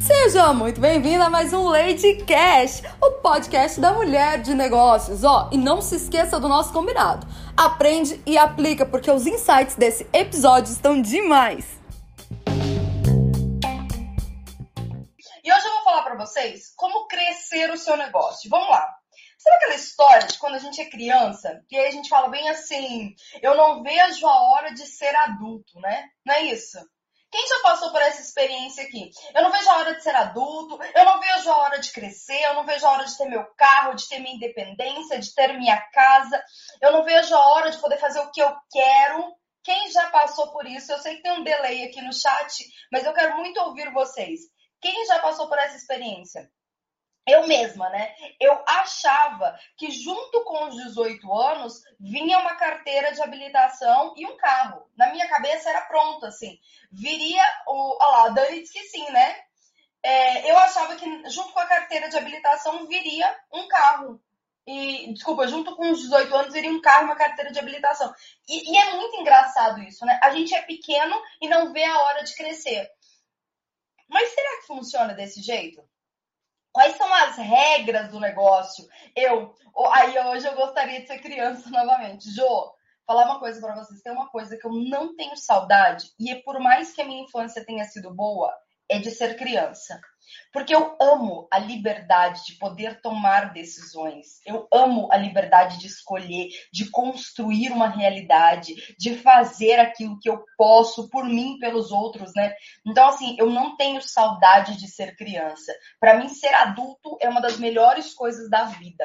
Seja muito bem-vindo a mais um Lady Cash, o podcast da mulher de negócios. Ó, oh, e não se esqueça do nosso combinado. Aprende e aplica, porque os insights desse episódio estão demais. E hoje eu vou falar para vocês como crescer o seu negócio. Vamos lá. Sabe aquela história de quando a gente é criança? E aí a gente fala bem assim: eu não vejo a hora de ser adulto, né? Não é isso? Quem já passou por essa experiência aqui? Eu não vejo a hora de ser adulto, eu não vejo a hora de crescer, eu não vejo a hora de ter meu carro, de ter minha independência, de ter minha casa, eu não vejo a hora de poder fazer o que eu quero. Quem já passou por isso? Eu sei que tem um delay aqui no chat, mas eu quero muito ouvir vocês. Quem já passou por essa experiência? Eu mesma, né? Eu achava que junto com os 18 anos vinha uma carteira de habilitação e um carro. Na minha cabeça era pronto, assim. Viria o. Olha lá, a Dani disse que sim, né? É, eu achava que junto com a carteira de habilitação viria um carro. E, desculpa, junto com os 18 anos viria um carro e uma carteira de habilitação. E, e é muito engraçado isso, né? A gente é pequeno e não vê a hora de crescer. Mas será que funciona desse jeito? Quais são as regras do negócio? Eu, aí hoje eu gostaria de ser criança novamente. Jo, falar uma coisa para vocês. Tem uma coisa que eu não tenho saudade, e por mais que a minha infância tenha sido boa, é de ser criança. Porque eu amo a liberdade de poder tomar decisões. Eu amo a liberdade de escolher, de construir uma realidade, de fazer aquilo que eu posso por mim, pelos outros, né? Então, assim, eu não tenho saudade de ser criança. Para mim, ser adulto é uma das melhores coisas da vida.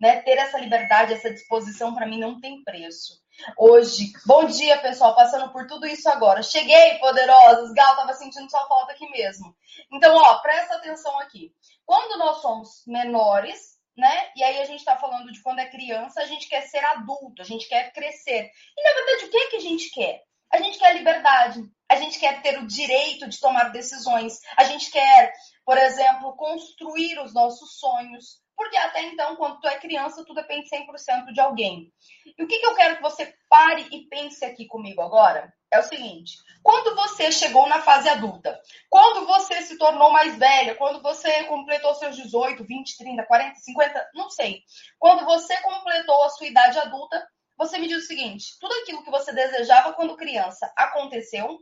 Né? Ter essa liberdade, essa disposição, para mim, não tem preço hoje. Bom dia, pessoal, passando por tudo isso agora. Cheguei, poderosos. Gal, tava sentindo sua falta aqui mesmo. Então, ó, presta atenção aqui. Quando nós somos menores, né? E aí a gente tá falando de quando é criança, a gente quer ser adulto, a gente quer crescer. E na verdade, o que é que a gente quer? A gente quer liberdade, a gente quer ter o direito de tomar decisões, a gente quer, por exemplo, construir os nossos sonhos, porque até então, quando tu é criança, tu depende 100% de alguém. E o que, que eu quero que você pare e pense aqui comigo agora é o seguinte: quando você chegou na fase adulta, quando você se tornou mais velha, quando você completou seus 18, 20, 30, 40, 50, não sei, quando você completou a sua idade adulta, você me diz o seguinte: tudo aquilo que você desejava quando criança aconteceu?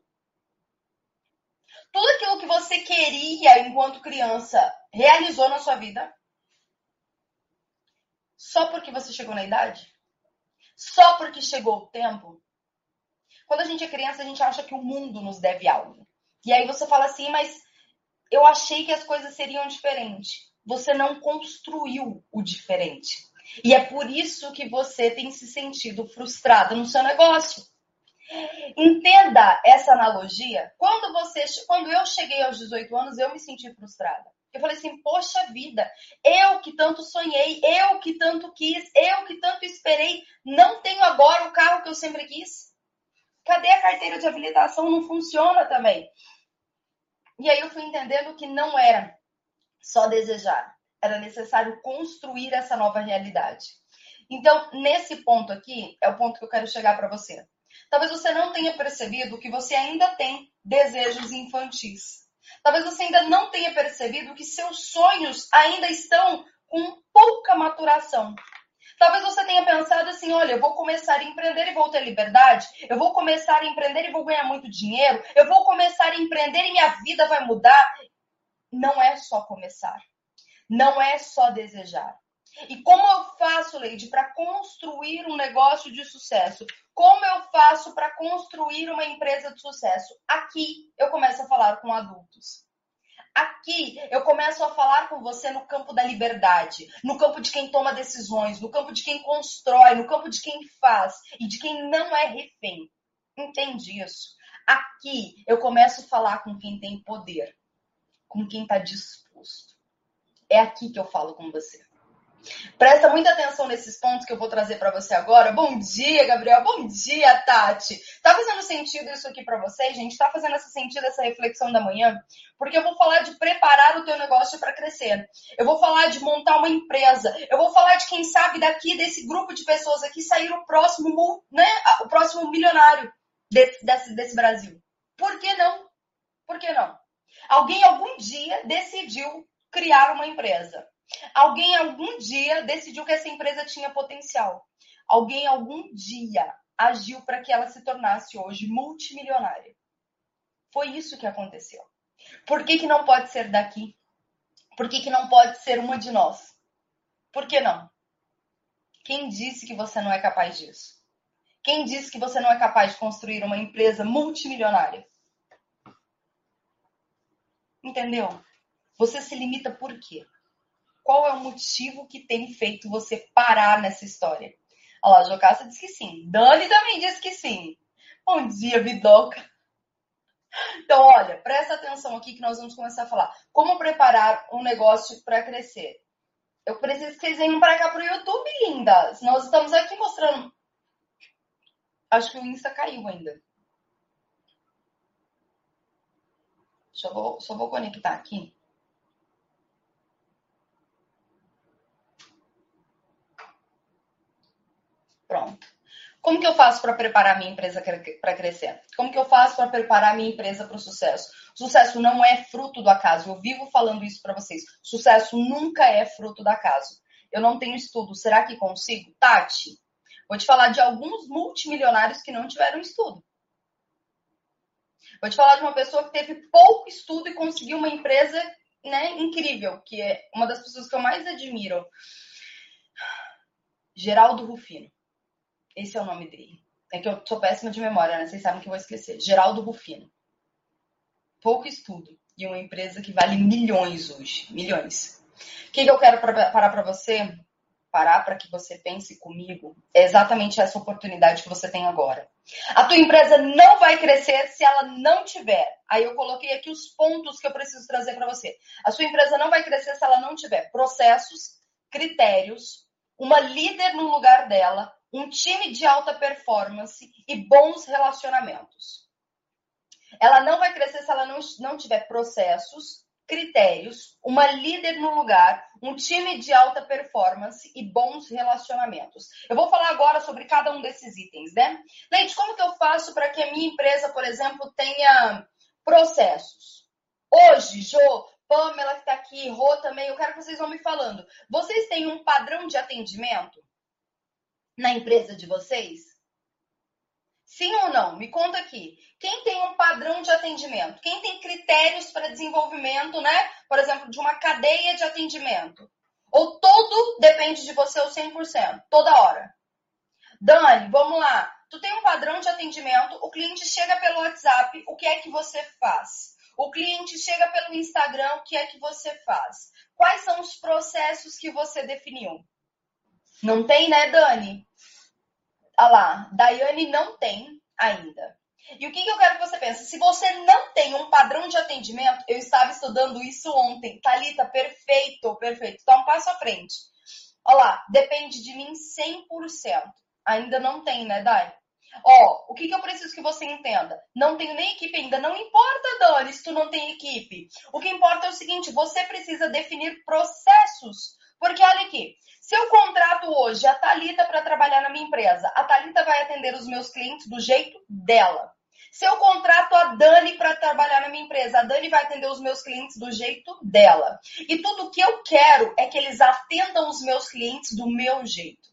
Tudo aquilo que você queria enquanto criança realizou na sua vida? Só porque você chegou na idade? Só porque chegou o tempo? Quando a gente é criança, a gente acha que o mundo nos deve algo. E aí você fala assim, mas eu achei que as coisas seriam diferentes. Você não construiu o diferente. E é por isso que você tem se sentido frustrado no seu negócio. Entenda essa analogia. Quando você, quando eu cheguei aos 18 anos, eu me senti frustrada. Eu falei assim, poxa vida, eu que tanto sonhei, eu que tanto quis, eu que tanto esperei, não tenho agora o carro que eu sempre quis. Cadê a carteira de habilitação? Não funciona também. E aí eu fui entendendo que não era só desejar, era necessário construir essa nova realidade. Então, nesse ponto aqui, é o ponto que eu quero chegar para você. Talvez você não tenha percebido que você ainda tem desejos infantis. Talvez você ainda não tenha percebido que seus sonhos ainda estão com pouca maturação. Talvez você tenha pensado assim: olha, eu vou começar a empreender e vou ter liberdade, eu vou começar a empreender e vou ganhar muito dinheiro, eu vou começar a empreender e minha vida vai mudar. Não é só começar, não é só desejar. E como eu faço, Leide, para construir um negócio de sucesso? Como eu faço para construir uma empresa de sucesso? Aqui eu começo a falar com adultos. Aqui eu começo a falar com você no campo da liberdade, no campo de quem toma decisões, no campo de quem constrói, no campo de quem faz e de quem não é refém. Entende isso? Aqui eu começo a falar com quem tem poder, com quem está disposto. É aqui que eu falo com você. Presta muita atenção nesses pontos que eu vou trazer para você agora. Bom dia, Gabriel. Bom dia, Tati. Tá fazendo sentido isso aqui para vocês, gente? Tá fazendo esse sentido essa reflexão da manhã? Porque eu vou falar de preparar o teu negócio para crescer. Eu vou falar de montar uma empresa. Eu vou falar de quem sabe daqui desse grupo de pessoas aqui sair o próximo, né, o próximo milionário desse, desse, desse Brasil. Por que não? Por que não? Alguém algum dia decidiu criar uma empresa. Alguém algum dia decidiu que essa empresa tinha potencial. Alguém algum dia agiu para que ela se tornasse hoje multimilionária. Foi isso que aconteceu. Por que, que não pode ser daqui? Por que, que não pode ser uma de nós? Por que não? Quem disse que você não é capaz disso? Quem disse que você não é capaz de construir uma empresa multimilionária? Entendeu? Você se limita por quê? Qual é o motivo que tem feito você parar nessa história? Olha lá, Jocasta disse que sim. Dani também disse que sim. Bom dia, Vidoca. Então, olha, presta atenção aqui que nós vamos começar a falar. Como preparar um negócio para crescer? Eu preciso que vocês venham para cá para o YouTube, lindas. Nós estamos aqui mostrando. Acho que o Insta caiu ainda. Só vou, só vou conectar aqui. Pronto. Como que eu faço para preparar minha empresa para crescer? Como que eu faço para preparar minha empresa para o sucesso? Sucesso não é fruto do acaso. Eu vivo falando isso para vocês. Sucesso nunca é fruto do acaso. Eu não tenho estudo. Será que consigo? Tati, vou te falar de alguns multimilionários que não tiveram estudo. Vou te falar de uma pessoa que teve pouco estudo e conseguiu uma empresa né, incrível, que é uma das pessoas que eu mais admiro. Geraldo Rufino. Esse é o nome dele. É que eu sou péssima de memória, né? Vocês sabem que eu vou esquecer. Geraldo Rufino. Pouco estudo. E uma empresa que vale milhões hoje. Milhões. O que, que eu quero parar para você? Parar para que você pense comigo. É exatamente essa oportunidade que você tem agora. A tua empresa não vai crescer se ela não tiver. Aí eu coloquei aqui os pontos que eu preciso trazer para você. A sua empresa não vai crescer se ela não tiver processos, critérios, uma líder no lugar dela, um time de alta performance e bons relacionamentos. Ela não vai crescer se ela não, não tiver processos, critérios, uma líder no lugar, um time de alta performance e bons relacionamentos. Eu vou falar agora sobre cada um desses itens, né? Leite, como que eu faço para que a minha empresa, por exemplo, tenha processos? Hoje, Jo, Pamela que está aqui, Rô também, eu quero que vocês vão me falando. Vocês têm um padrão de atendimento? Na empresa de vocês? Sim ou não? Me conta aqui. Quem tem um padrão de atendimento? Quem tem critérios para desenvolvimento, né? Por exemplo, de uma cadeia de atendimento? Ou tudo depende de você ao 100%, toda hora? Dani, vamos lá. Tu tem um padrão de atendimento, o cliente chega pelo WhatsApp, o que é que você faz? O cliente chega pelo Instagram, o que é que você faz? Quais são os processos que você definiu? Não tem, né, Dani? Olha lá, Daiane não tem ainda. E o que, que eu quero que você pense? Se você não tem um padrão de atendimento, eu estava estudando isso ontem. Talita, perfeito, perfeito. Tá um passo à frente. Olha lá, depende de mim 100%. Ainda não tem, né, Dai? Ó, o que, que eu preciso que você entenda? Não tenho nem equipe ainda. Não importa, Dani, se tu não tem equipe. O que importa é o seguinte: você precisa definir processos. Porque olha aqui, se eu contrato hoje a Talita para trabalhar na minha empresa, a Talita vai atender os meus clientes do jeito dela. Se eu contrato a Dani para trabalhar na minha empresa, a Dani vai atender os meus clientes do jeito dela. E tudo que eu quero é que eles atendam os meus clientes do meu jeito.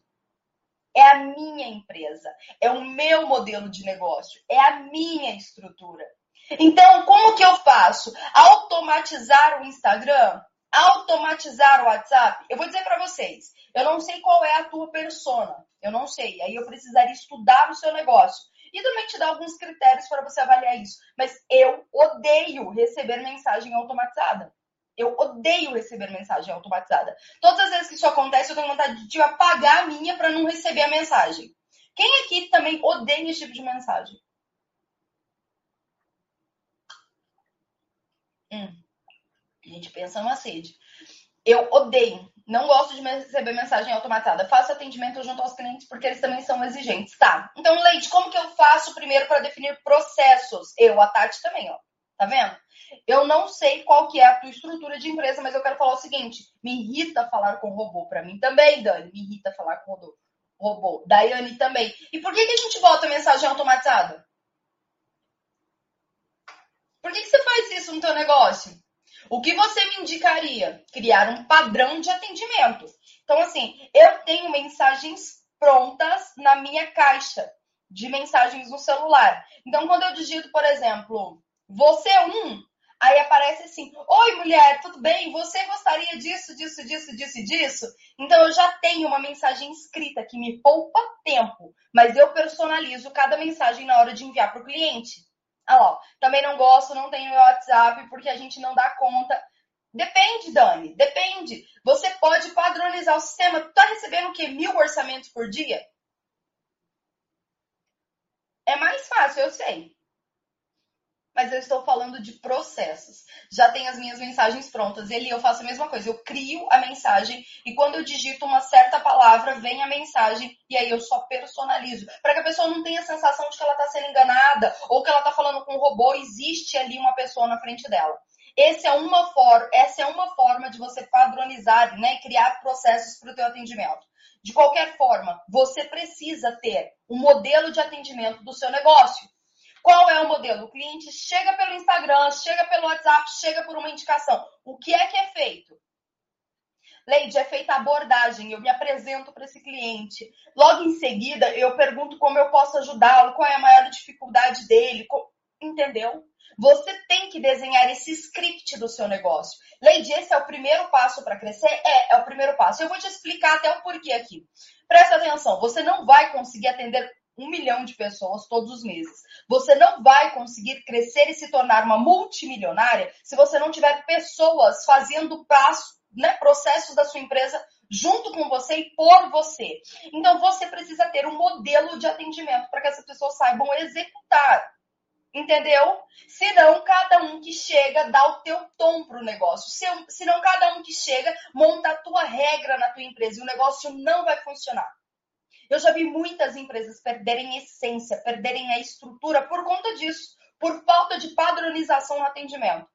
É a minha empresa, é o meu modelo de negócio, é a minha estrutura. Então, como que eu faço? Automatizar o Instagram? Automatizar o WhatsApp, eu vou dizer para vocês, eu não sei qual é a tua persona, eu não sei, aí eu precisaria estudar o seu negócio e também te dar alguns critérios para você avaliar isso. Mas eu odeio receber mensagem automatizada. Eu odeio receber mensagem automatizada. Todas as vezes que isso acontece, eu tenho vontade de apagar a minha para não receber a mensagem. Quem aqui também odeia esse tipo de mensagem? Hum. A gente pensa numa sede. Eu odeio, não gosto de receber mensagem automatizada. Faço atendimento junto aos clientes porque eles também são exigentes. Tá. Então, Leite, como que eu faço primeiro para definir processos? Eu, a Tati também, ó. Tá vendo? Eu não sei qual que é a tua estrutura de empresa, mas eu quero falar o seguinte: me irrita falar com robô. Para mim também, Dani, me irrita falar com robô. Daiane também. E por que, que a gente bota mensagem automatizada? Por que, que você faz isso no teu negócio? O que você me indicaria? Criar um padrão de atendimento. Então, assim, eu tenho mensagens prontas na minha caixa de mensagens no celular. Então, quando eu digito, por exemplo, você é um, aí aparece assim: Oi, mulher, tudo bem? Você gostaria disso, disso, disso, disso disso? Então, eu já tenho uma mensagem escrita que me poupa tempo, mas eu personalizo cada mensagem na hora de enviar para o cliente. Ah também não gosto, não tenho WhatsApp porque a gente não dá conta. Depende, Dani, depende. Você pode padronizar o sistema. Tu tá recebendo o quê? Mil orçamentos por dia? É mais fácil, eu sei. Mas eu estou falando de processos. Já tem as minhas mensagens prontas. Ele eu faço a mesma coisa. Eu crio a mensagem e quando eu digito uma certa palavra, vem a mensagem e aí eu só personalizo. Para que a pessoa não tenha a sensação de que ela está sendo enganada ou que ela está falando com um robô. Existe ali uma pessoa na frente dela. Esse é uma for essa é uma forma de você padronizar né, e criar processos para o teu atendimento. De qualquer forma, você precisa ter um modelo de atendimento do seu negócio. Qual é o modelo? O cliente chega pelo Instagram, chega pelo WhatsApp, chega por uma indicação. O que é que é feito? Leide, é feita a abordagem, eu me apresento para esse cliente. Logo em seguida, eu pergunto como eu posso ajudá-lo, qual é a maior dificuldade dele, entendeu? Você tem que desenhar esse script do seu negócio. Leide, esse é o primeiro passo para crescer? É, é o primeiro passo. Eu vou te explicar até o porquê aqui. Presta atenção, você não vai conseguir atender um milhão de pessoas todos os meses. Você não vai conseguir crescer e se tornar uma multimilionária se você não tiver pessoas fazendo passo, né, processos da sua empresa junto com você e por você. Então você precisa ter um modelo de atendimento para que essas pessoas saibam executar. Entendeu? Senão, cada um que chega dá o teu tom para o negócio. Senão, cada um que chega monta a tua regra na tua empresa e o negócio não vai funcionar. Eu já vi muitas empresas perderem essência, perderem a estrutura por conta disso, por falta de padronização no atendimento.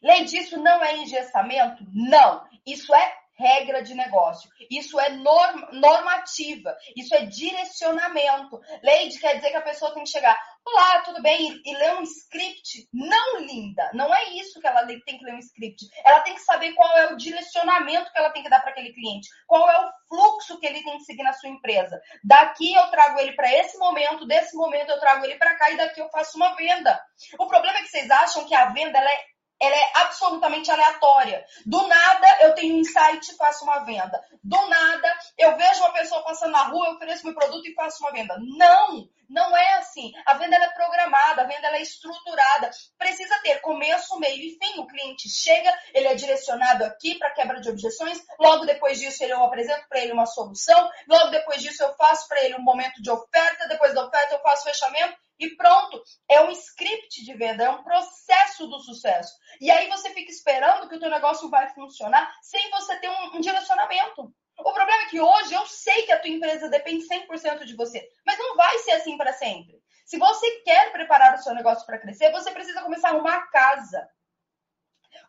Lei disso não é engessamento? Não. Isso é regra de negócio. Isso é norm, normativa. Isso é direcionamento. Lei quer dizer que a pessoa tem que chegar. Olá, tudo bem? E, e ler um script? Não, linda. Não é isso que ela tem que ler um script. Ela tem que saber qual é o direcionamento que ela tem que dar para aquele cliente. Qual é o fluxo que ele tem que seguir na sua empresa. Daqui eu trago ele para esse momento, desse momento eu trago ele para cá e daqui eu faço uma venda. O problema é que vocês acham que a venda ela é ela é absolutamente aleatória. Do nada eu tenho um insight e faço uma venda. Do nada eu vejo uma pessoa passando na rua, eu ofereço meu produto e faço uma venda. Não, não é assim. A venda é programada, a venda é estruturada. Precisa ter começo, meio e fim. O cliente chega, ele é direcionado aqui para quebra de objeções. Logo depois disso eu apresento para ele uma solução. Logo depois disso eu faço para ele um momento de oferta. Depois da oferta eu faço fechamento e pronto. É um script de venda, é um processo do sucesso. E aí você fica esperando que o teu negócio vai funcionar sem você ter um, um direcionamento. O problema é que hoje eu sei que a tua empresa depende 100% de você, mas não vai ser assim para sempre. Se você quer preparar o seu negócio para crescer, você precisa começar a arrumar a casa.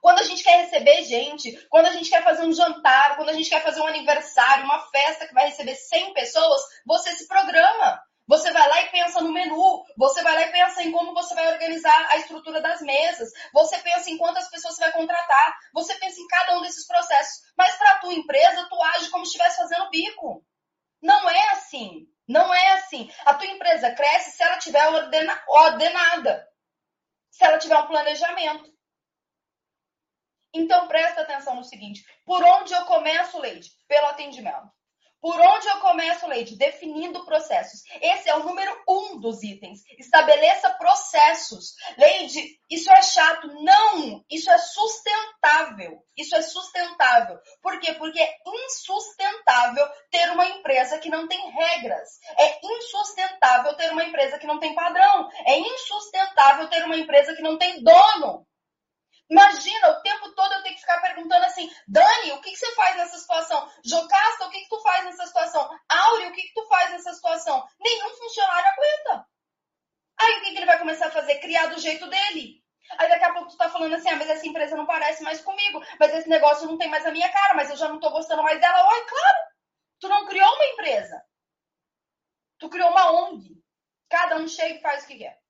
Quando a gente quer receber gente, quando a gente quer fazer um jantar, quando a gente quer fazer um aniversário, uma festa que vai receber 100 pessoas, você se programa. Você vai lá e pensa no menu, você vai lá e pensa em como você vai organizar a estrutura das mesas, você pensa em quantas pessoas você vai contratar, você pensa em cada um desses processos. Mas para a tua empresa, tu age como se estivesse fazendo bico. Não é assim. Não é assim. A tua empresa cresce se ela tiver ordena ordenada. Se ela tiver um planejamento. Então presta atenção no seguinte: por onde eu começo, Leite? Pelo atendimento. Por onde eu começo, Leide? Definindo processos. Esse é o número um dos itens. Estabeleça processos. Leide, isso é chato. Não! Isso é sustentável. Isso é sustentável. Por quê? Porque é insustentável ter uma empresa que não tem regras. É insustentável ter uma empresa que não tem padrão. É insustentável ter uma empresa que não tem dono. Imagina o tempo todo eu ter que ficar perguntando assim, Dani, o que, que você faz nessa situação? Jocasta, o que, que faz nessa situação? Áureo, o que, que tu faz nessa situação? Nenhum funcionário aguenta. Aí o que, que ele vai começar a fazer? Criar do jeito dele. Aí daqui a pouco tu tá falando assim, ah, mas essa empresa não parece mais comigo, mas esse negócio não tem mais a minha cara, mas eu já não tô gostando mais dela. Oi, claro, tu não criou uma empresa. Tu criou uma ONG. Cada um chega e faz o que quer.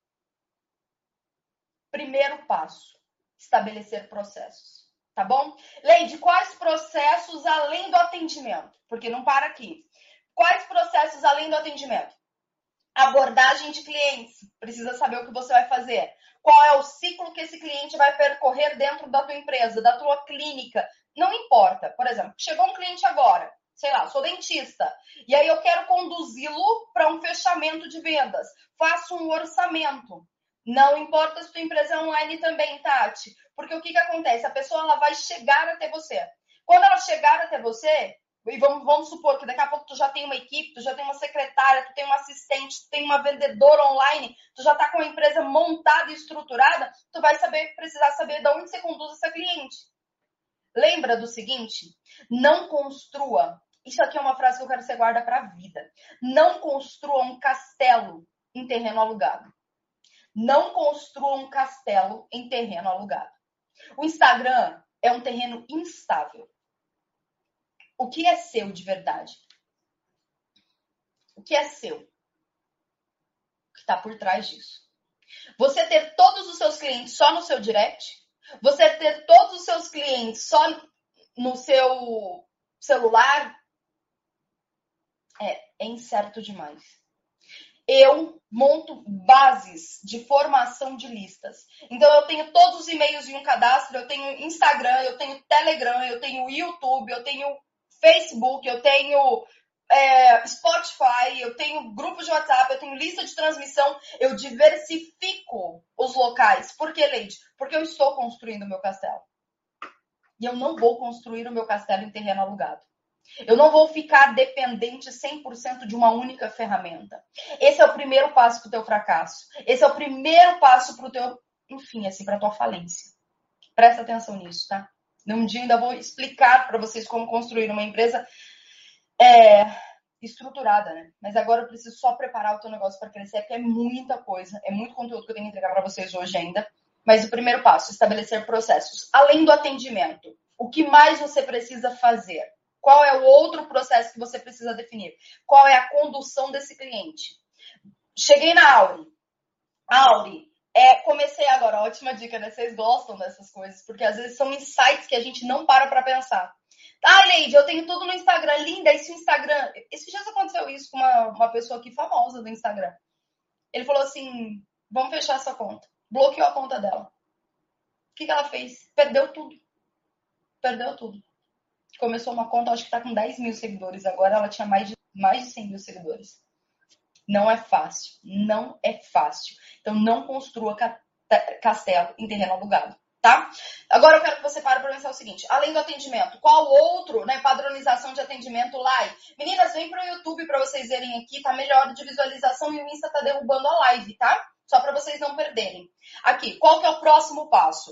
Primeiro passo: estabelecer processos. Tá bom? Leide, quais processos além do atendimento? Porque não para aqui. Quais processos além do atendimento? Abordagem de clientes. Precisa saber o que você vai fazer. Qual é o ciclo que esse cliente vai percorrer dentro da tua empresa, da tua clínica. Não importa. Por exemplo, chegou um cliente agora sei lá, sou dentista, e aí eu quero conduzi-lo para um fechamento de vendas. Faço um orçamento. Não importa se tua empresa é online também, Tati, porque o que, que acontece? A pessoa ela vai chegar até você. Quando ela chegar até você, e vamos, vamos supor que daqui a pouco tu já tem uma equipe, tu já tem uma secretária, tu tem um assistente, tu tem uma vendedora online, tu já está com a empresa montada e estruturada, tu vai saber, precisar saber de onde você conduz essa cliente. Lembra do seguinte? Não construa isso aqui é uma frase que eu quero que você guarda para a vida. Não construa um castelo em terreno alugado. Não construa um castelo em terreno alugado. O Instagram é um terreno instável. O que é seu de verdade? O que é seu? O que está por trás disso? Você ter todos os seus clientes só no seu direct? Você ter todos os seus clientes só no seu celular, é, é incerto demais. Eu monto bases de formação de listas. Então, eu tenho todos os e-mails em um cadastro, eu tenho Instagram, eu tenho Telegram, eu tenho YouTube, eu tenho Facebook, eu tenho é, Spotify, eu tenho grupos de WhatsApp, eu tenho lista de transmissão, eu diversifico os locais. Por que, Leide? Porque eu estou construindo o meu castelo. E eu não vou construir o meu castelo em terreno alugado. Eu não vou ficar dependente 100% de uma única ferramenta. Esse é o primeiro passo para o teu fracasso. Esse é o primeiro passo para o teu, enfim, assim, para tua falência. Presta atenção nisso, tá? Num dia ainda vou explicar para vocês como construir uma empresa é, estruturada, né? Mas agora eu preciso só preparar o teu negócio para crescer, porque é muita coisa, é muito conteúdo que eu tenho que entregar para vocês hoje ainda. Mas o primeiro passo, estabelecer processos. Além do atendimento, o que mais você precisa fazer? Qual é o outro processo que você precisa definir? Qual é a condução desse cliente? Cheguei na Auri. Auri, é, comecei agora, ótima dica, né? Vocês gostam dessas coisas, porque às vezes são insights que a gente não para para pensar. Ah, Leide, eu tenho tudo no Instagram, linda, esse Instagram. Esses dias aconteceu isso com uma, uma pessoa aqui famosa do Instagram. Ele falou assim: vamos fechar essa conta. Bloqueou a conta dela. O que, que ela fez? Perdeu tudo. Perdeu tudo começou uma conta, acho que está com 10 mil seguidores agora, ela tinha mais de, mais de 100 mil seguidores. Não é fácil, não é fácil. Então, não construa castelo em terreno alugado, tá? Agora eu quero que você pare para pensar o seguinte: além do atendimento, qual outro, né, padronização de atendimento live? Meninas, vem para o YouTube para vocês verem aqui, tá melhor de visualização e o Insta tá derrubando a live, tá? Só para vocês não perderem. Aqui, qual que é o próximo passo?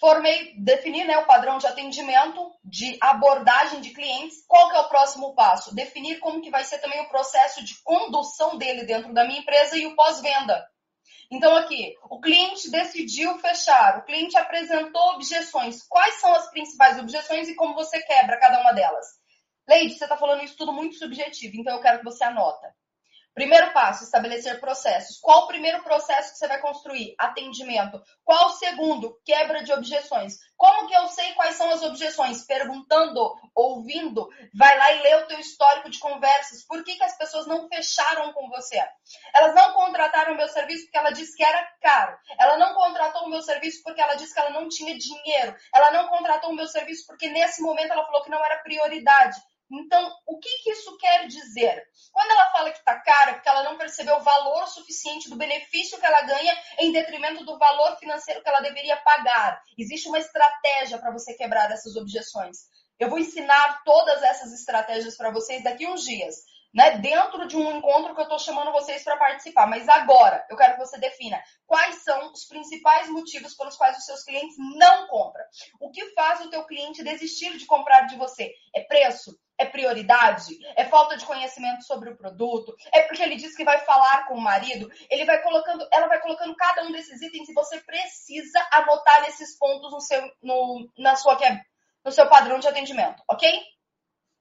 Formei, definir né, o padrão de atendimento, de abordagem de clientes. Qual que é o próximo passo? Definir como que vai ser também o processo de condução dele dentro da minha empresa e o pós-venda. Então aqui, o cliente decidiu fechar, o cliente apresentou objeções. Quais são as principais objeções e como você quebra cada uma delas? Leide, você está falando isso tudo muito subjetivo, então eu quero que você anota. Primeiro passo, estabelecer processos. Qual o primeiro processo que você vai construir? Atendimento. Qual o segundo? Quebra de objeções. Como que eu sei quais são as objeções? Perguntando, ouvindo, vai lá e lê o teu histórico de conversas. Por que, que as pessoas não fecharam com você? Elas não contrataram o meu serviço porque ela disse que era caro. Ela não contratou o meu serviço porque ela disse que ela não tinha dinheiro. Ela não contratou o meu serviço porque nesse momento ela falou que não era prioridade. Então, o que, que isso quer dizer? Quando ela fala que está cara, é porque ela não percebeu o valor suficiente do benefício que ela ganha em detrimento do valor financeiro que ela deveria pagar. Existe uma estratégia para você quebrar essas objeções. Eu vou ensinar todas essas estratégias para vocês daqui uns dias, né? Dentro de um encontro que eu estou chamando vocês para participar. Mas agora, eu quero que você defina quais são os principais motivos pelos quais os seus clientes não compram. O que faz o teu cliente desistir de comprar de você? É preço? É prioridade? É falta de conhecimento sobre o produto? É porque ele diz que vai falar com o marido? Ele vai colocando, ela vai colocando cada um desses itens e você precisa anotar esses pontos no seu, no, na sua, no seu padrão de atendimento, ok?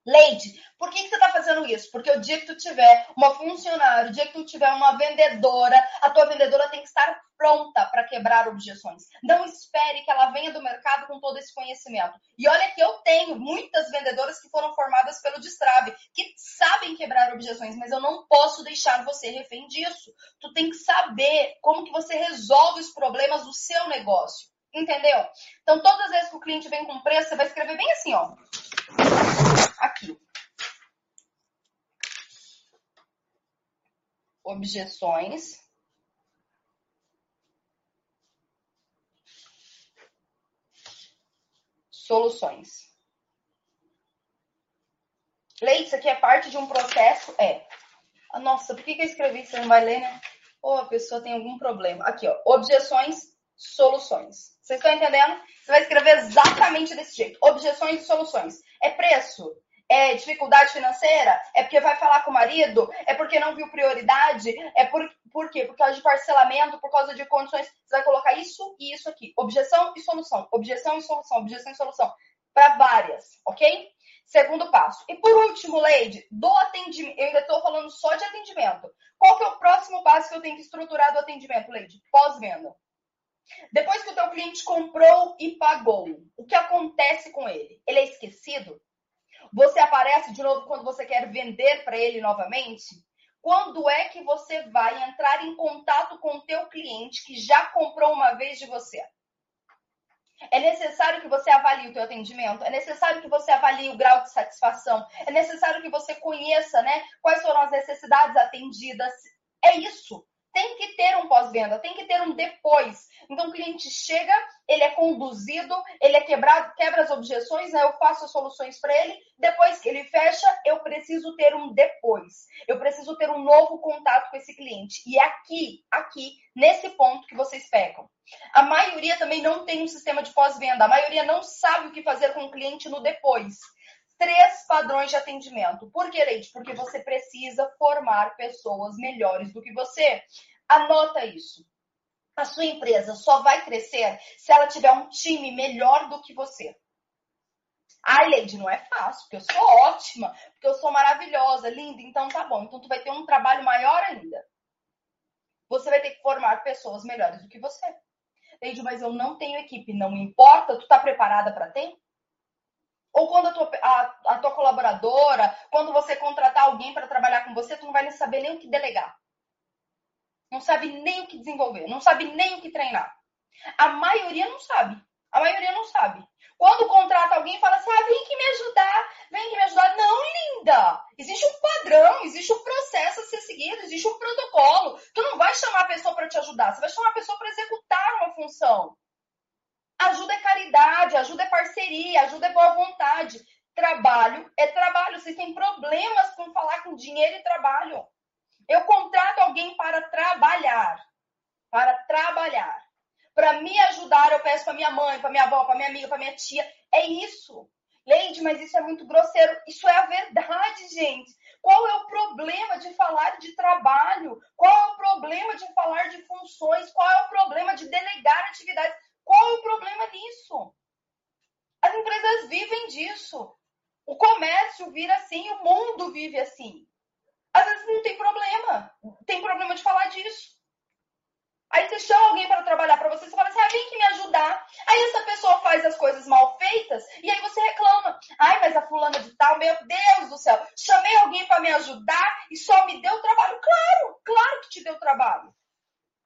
Leide, por que, que você está fazendo isso? Porque o dia que tu tiver uma funcionária, o dia que tu tiver uma vendedora, a tua vendedora tem que estar pronta para quebrar objeções. Não espere que ela venha do mercado com todo esse conhecimento. E olha que eu tenho muitas vendedoras que foram formadas pelo Destrave, que sabem quebrar objeções, mas eu não posso deixar você refém disso. Tu tem que saber como que você resolve os problemas do seu negócio. Entendeu? Então, todas as vezes que o cliente vem com preço, você vai escrever bem assim, ó. Aqui. Objeções. Soluções. Leite, isso aqui é parte de um processo? É. Nossa, por que, que eu escrevi? Você não vai ler, né? Ou a pessoa tem algum problema. Aqui, ó. Objeções, soluções. Vocês estão entendendo? Você vai escrever exatamente desse jeito. Objeções e soluções. É preço? É dificuldade financeira? É porque vai falar com o marido? É porque não viu prioridade? É por, por quê? Por causa de parcelamento, por causa de condições. Você vai colocar isso e isso aqui. Objeção e solução. Objeção e solução. Objeção e solução. Para várias, ok? Segundo passo. E por último, Leide, do atendimento. Eu ainda estou falando só de atendimento. Qual que é o próximo passo que eu tenho que estruturar do atendimento, Leide? Pós-venda. Depois que o teu cliente comprou e pagou, o que acontece com ele? Ele é esquecido? Você aparece de novo quando você quer vender para ele novamente? Quando é que você vai entrar em contato com o teu cliente que já comprou uma vez de você? É necessário que você avalie o teu atendimento, é necessário que você avalie o grau de satisfação, é necessário que você conheça, né, quais foram as necessidades atendidas. É isso tem que ter um pós-venda, tem que ter um depois. Então o cliente chega, ele é conduzido, ele é quebrado, quebra as objeções, né? eu faço as soluções para ele. Depois que ele fecha, eu preciso ter um depois. Eu preciso ter um novo contato com esse cliente. E é aqui, aqui, nesse ponto que vocês pecam. A maioria também não tem um sistema de pós-venda. A maioria não sabe o que fazer com o cliente no depois três padrões de atendimento. Por que, Leite? Porque você precisa formar pessoas melhores do que você. Anota isso. A sua empresa só vai crescer se ela tiver um time melhor do que você. Ai, Leide, não é fácil, porque eu sou ótima, porque eu sou maravilhosa, linda, então tá bom. Então tu vai ter um trabalho maior ainda. Você vai ter que formar pessoas melhores do que você. Leide, mas eu não tenho equipe. Não importa, tu tá preparada para ter? Ou quando a tua, a, a tua colaboradora, quando você contratar alguém para trabalhar com você, tu não vai saber nem o que delegar. Não sabe nem o que desenvolver, não sabe nem o que treinar. A maioria não sabe. A maioria não sabe. Quando contrata alguém, fala assim: ah, vem aqui me ajudar, vem aqui me ajudar. Não, linda! Existe um padrão, existe um processo a ser seguido, existe um protocolo. Tu não vai chamar a pessoa para te ajudar, você vai chamar a pessoa para executar uma função. Ajuda é caridade, ajuda é parceria, ajuda é boa vontade. Trabalho é trabalho. Vocês têm problemas com falar com dinheiro e trabalho. Eu contrato alguém para trabalhar. Para trabalhar. Para me ajudar, eu peço para minha mãe, para minha avó, para minha amiga, para minha tia. É isso. Leide, mas isso é muito grosseiro. Isso é a verdade, gente. Qual é o problema de falar de trabalho? Qual é o problema de falar de funções? Qual é o problema de delegar atividades? Qual é o problema nisso? As empresas vivem disso. O comércio vira assim, o mundo vive assim. Às vezes não tem problema. Tem problema de falar disso. Aí você chama alguém para trabalhar para você, você fala assim, ah, vem que me ajudar. Aí essa pessoa faz as coisas mal feitas e aí você reclama. Ai, mas a fulana de tal, meu Deus do céu, chamei alguém para me ajudar e só me deu trabalho. Claro, claro que te deu trabalho.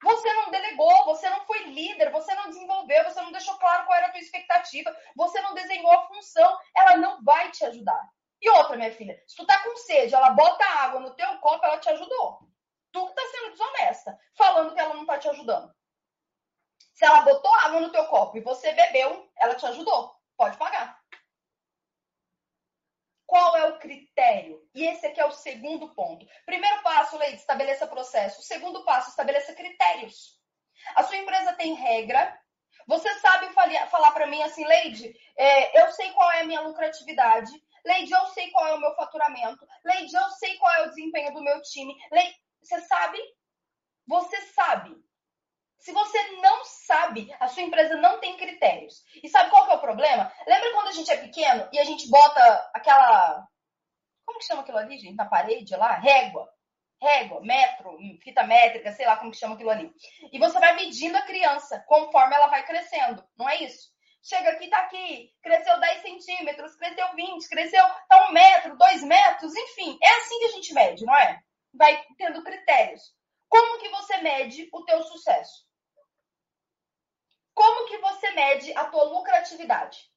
Você não delegou, você não foi líder, você não desenvolveu, você não deixou claro qual era a tua expectativa, você não desenhou a função, ela não vai te ajudar. E outra, minha filha, se tu tá com sede, ela bota água no teu copo, ela te ajudou. Tu que tá sendo desonesta, falando que ela não tá te ajudando. Se ela botou água no teu copo e você bebeu, ela te ajudou. Pode pagar. Qual é o critério? E esse aqui é o segundo ponto. Primeiro passo, Leite, estabeleça processo. Segundo passo, estabeleça critérios. A sua empresa tem regra. Você sabe falar para mim assim, Leide, é, eu sei qual é a minha lucratividade. Leide, eu sei qual é o meu faturamento. Leide, eu sei qual é o desempenho do meu time. Leide, você sabe? Você sabe. Se você não sabe, a sua empresa não tem critérios. E sabe qual que é o problema? Lembra quando a gente é pequeno e a gente bota aquela Como que chama aquilo ali, gente? Na parede lá? Régua. Régua, metro, fita métrica, sei lá como que chama aquilo ali. E você vai medindo a criança conforme ela vai crescendo, não é isso? Chega aqui, tá aqui, cresceu 10 centímetros, cresceu 20, cresceu, tá um metro, dois metros, enfim. É assim que a gente mede, não é? Vai tendo critérios. Como que você mede o teu sucesso? Como que você mede a tua lucratividade?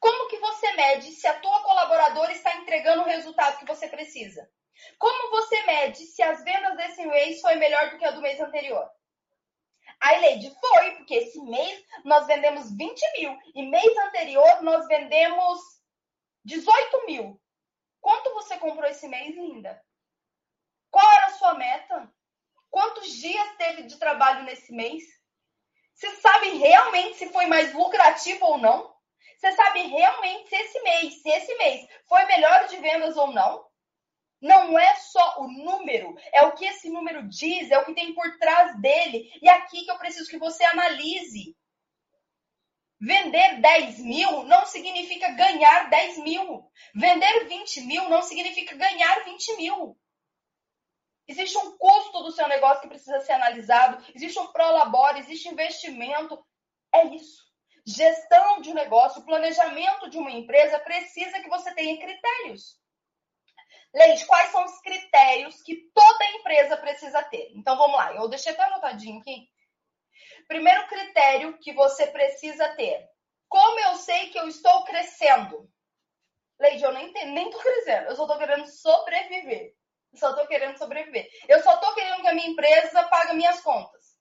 Como que você mede se a tua colaboradora está entregando o resultado que você precisa? Como você mede se as vendas desse mês foi melhor do que a do mês anterior? Aí, Leide, foi, porque esse mês nós vendemos 20 mil e mês anterior nós vendemos 18 mil. Quanto você comprou esse mês, linda? Qual era a sua meta? Quantos dias teve de trabalho nesse mês? Você sabe realmente se foi mais lucrativo ou não? Você sabe realmente se esse mês, se esse mês foi melhor de vendas ou não? Não é só o número, é o que esse número diz, é o que tem por trás dele. E aqui que eu preciso que você analise. Vender 10 mil não significa ganhar 10 mil. Vender 20 mil não significa ganhar 20 mil. Existe um custo do seu negócio que precisa ser analisado, existe um prolabore, existe investimento. É isso. Gestão de um negócio, planejamento de uma empresa precisa que você tenha critérios. Leite, quais são os critérios que toda empresa precisa ter? Então vamos lá, eu deixei até anotadinho aqui. Primeiro critério que você precisa ter: como eu sei que eu estou crescendo? Leide, eu nem, nem crescendo, eu só tô querendo sobreviver. Só estou querendo sobreviver. Eu só estou querendo que a minha empresa pague minhas contas.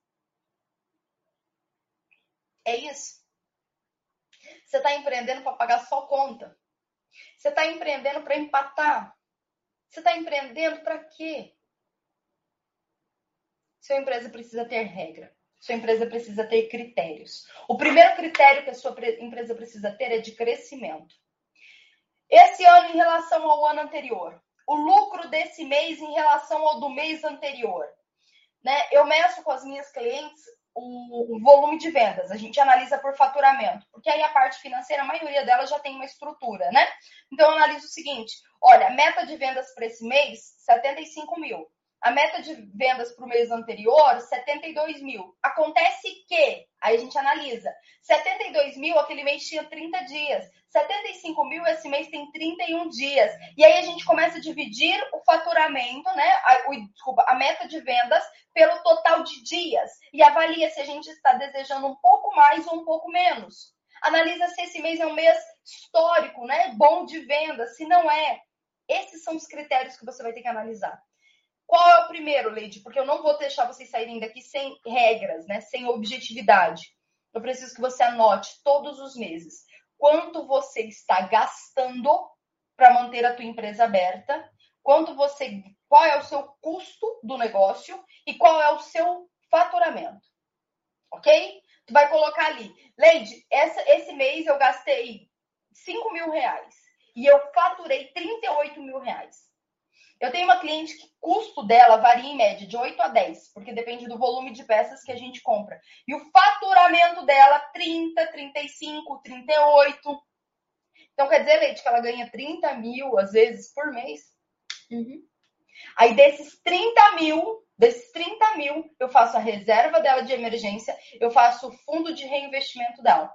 É isso. Você está empreendendo para pagar só conta. Você está empreendendo para empatar. Você está empreendendo para quê? Sua empresa precisa ter regra. Sua empresa precisa ter critérios. O primeiro critério que a sua empresa precisa ter é de crescimento. Esse ano em relação ao ano anterior, o lucro desse mês em relação ao do mês anterior. Né? Eu meço com as minhas clientes o, o, volume de vendas, a gente analisa por faturamento, porque aí a parte financeira, a maioria delas já tem uma estrutura, né? Então eu analiso o seguinte: olha, meta de vendas para esse mês, 75 mil. A meta de vendas para o mês anterior, 72 mil. Acontece que, aí a gente analisa, 72 mil, aquele mês tinha 30 dias. 75 mil, esse mês tem 31 dias. E aí a gente começa a dividir o faturamento, né? A, o, desculpa, a meta de vendas pelo total de dias. E avalia se a gente está desejando um pouco mais ou um pouco menos. Analisa se esse mês é um mês histórico, né? Bom de venda, se não é. Esses são os critérios que você vai ter que analisar. Qual é o primeiro, Leide? Porque eu não vou deixar vocês saírem daqui sem regras, né? Sem objetividade. Eu preciso que você anote todos os meses quanto você está gastando para manter a tua empresa aberta, quanto você, qual é o seu custo do negócio e qual é o seu faturamento. Ok? Tu vai colocar ali, Leide, essa, esse mês eu gastei 5 mil reais e eu faturei 38 mil reais. Eu tenho uma cliente que o custo dela varia em média de 8 a 10, porque depende do volume de peças que a gente compra. E o faturamento dela, 30, 35, 38. Então, quer dizer, Leite, que ela ganha 30 mil, às vezes, por mês. Uhum. Aí, desses 30 mil, desses 30 mil, eu faço a reserva dela de emergência, eu faço o fundo de reinvestimento dela.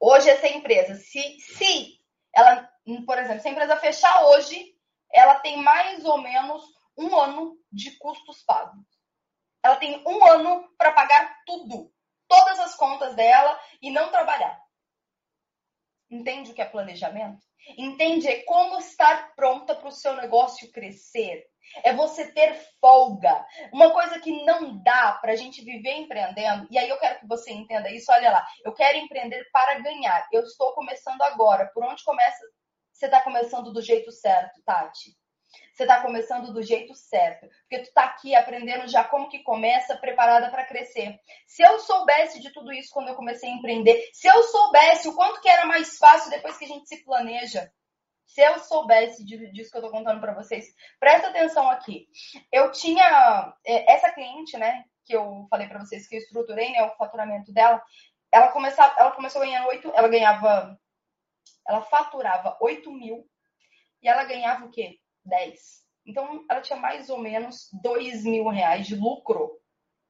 Hoje, essa empresa, se, se ela, por exemplo, se a empresa fechar hoje, ela tem mais ou menos um ano de custos pagos. Ela tem um ano para pagar tudo, todas as contas dela e não trabalhar. Entende o que é planejamento? Entende como estar pronta para o seu negócio crescer. É você ter folga. Uma coisa que não dá para a gente viver empreendendo, e aí eu quero que você entenda isso. Olha lá, eu quero empreender para ganhar. Eu estou começando agora. Por onde começa você está começando do jeito certo, Tati. Você está começando do jeito certo, porque tu está aqui aprendendo já como que começa, preparada para crescer. Se eu soubesse de tudo isso quando eu comecei a empreender, se eu soubesse o quanto que era mais fácil depois que a gente se planeja, se eu soubesse disso que eu estou contando para vocês, presta atenção aqui. Eu tinha é, essa cliente, né, que eu falei para vocês que eu estruturei, né, o faturamento dela. Ela começava, ela começou ganhando oito, ela ganhava ela faturava 8 mil e ela ganhava o quê? 10. Então, ela tinha mais ou menos 2 mil reais de lucro.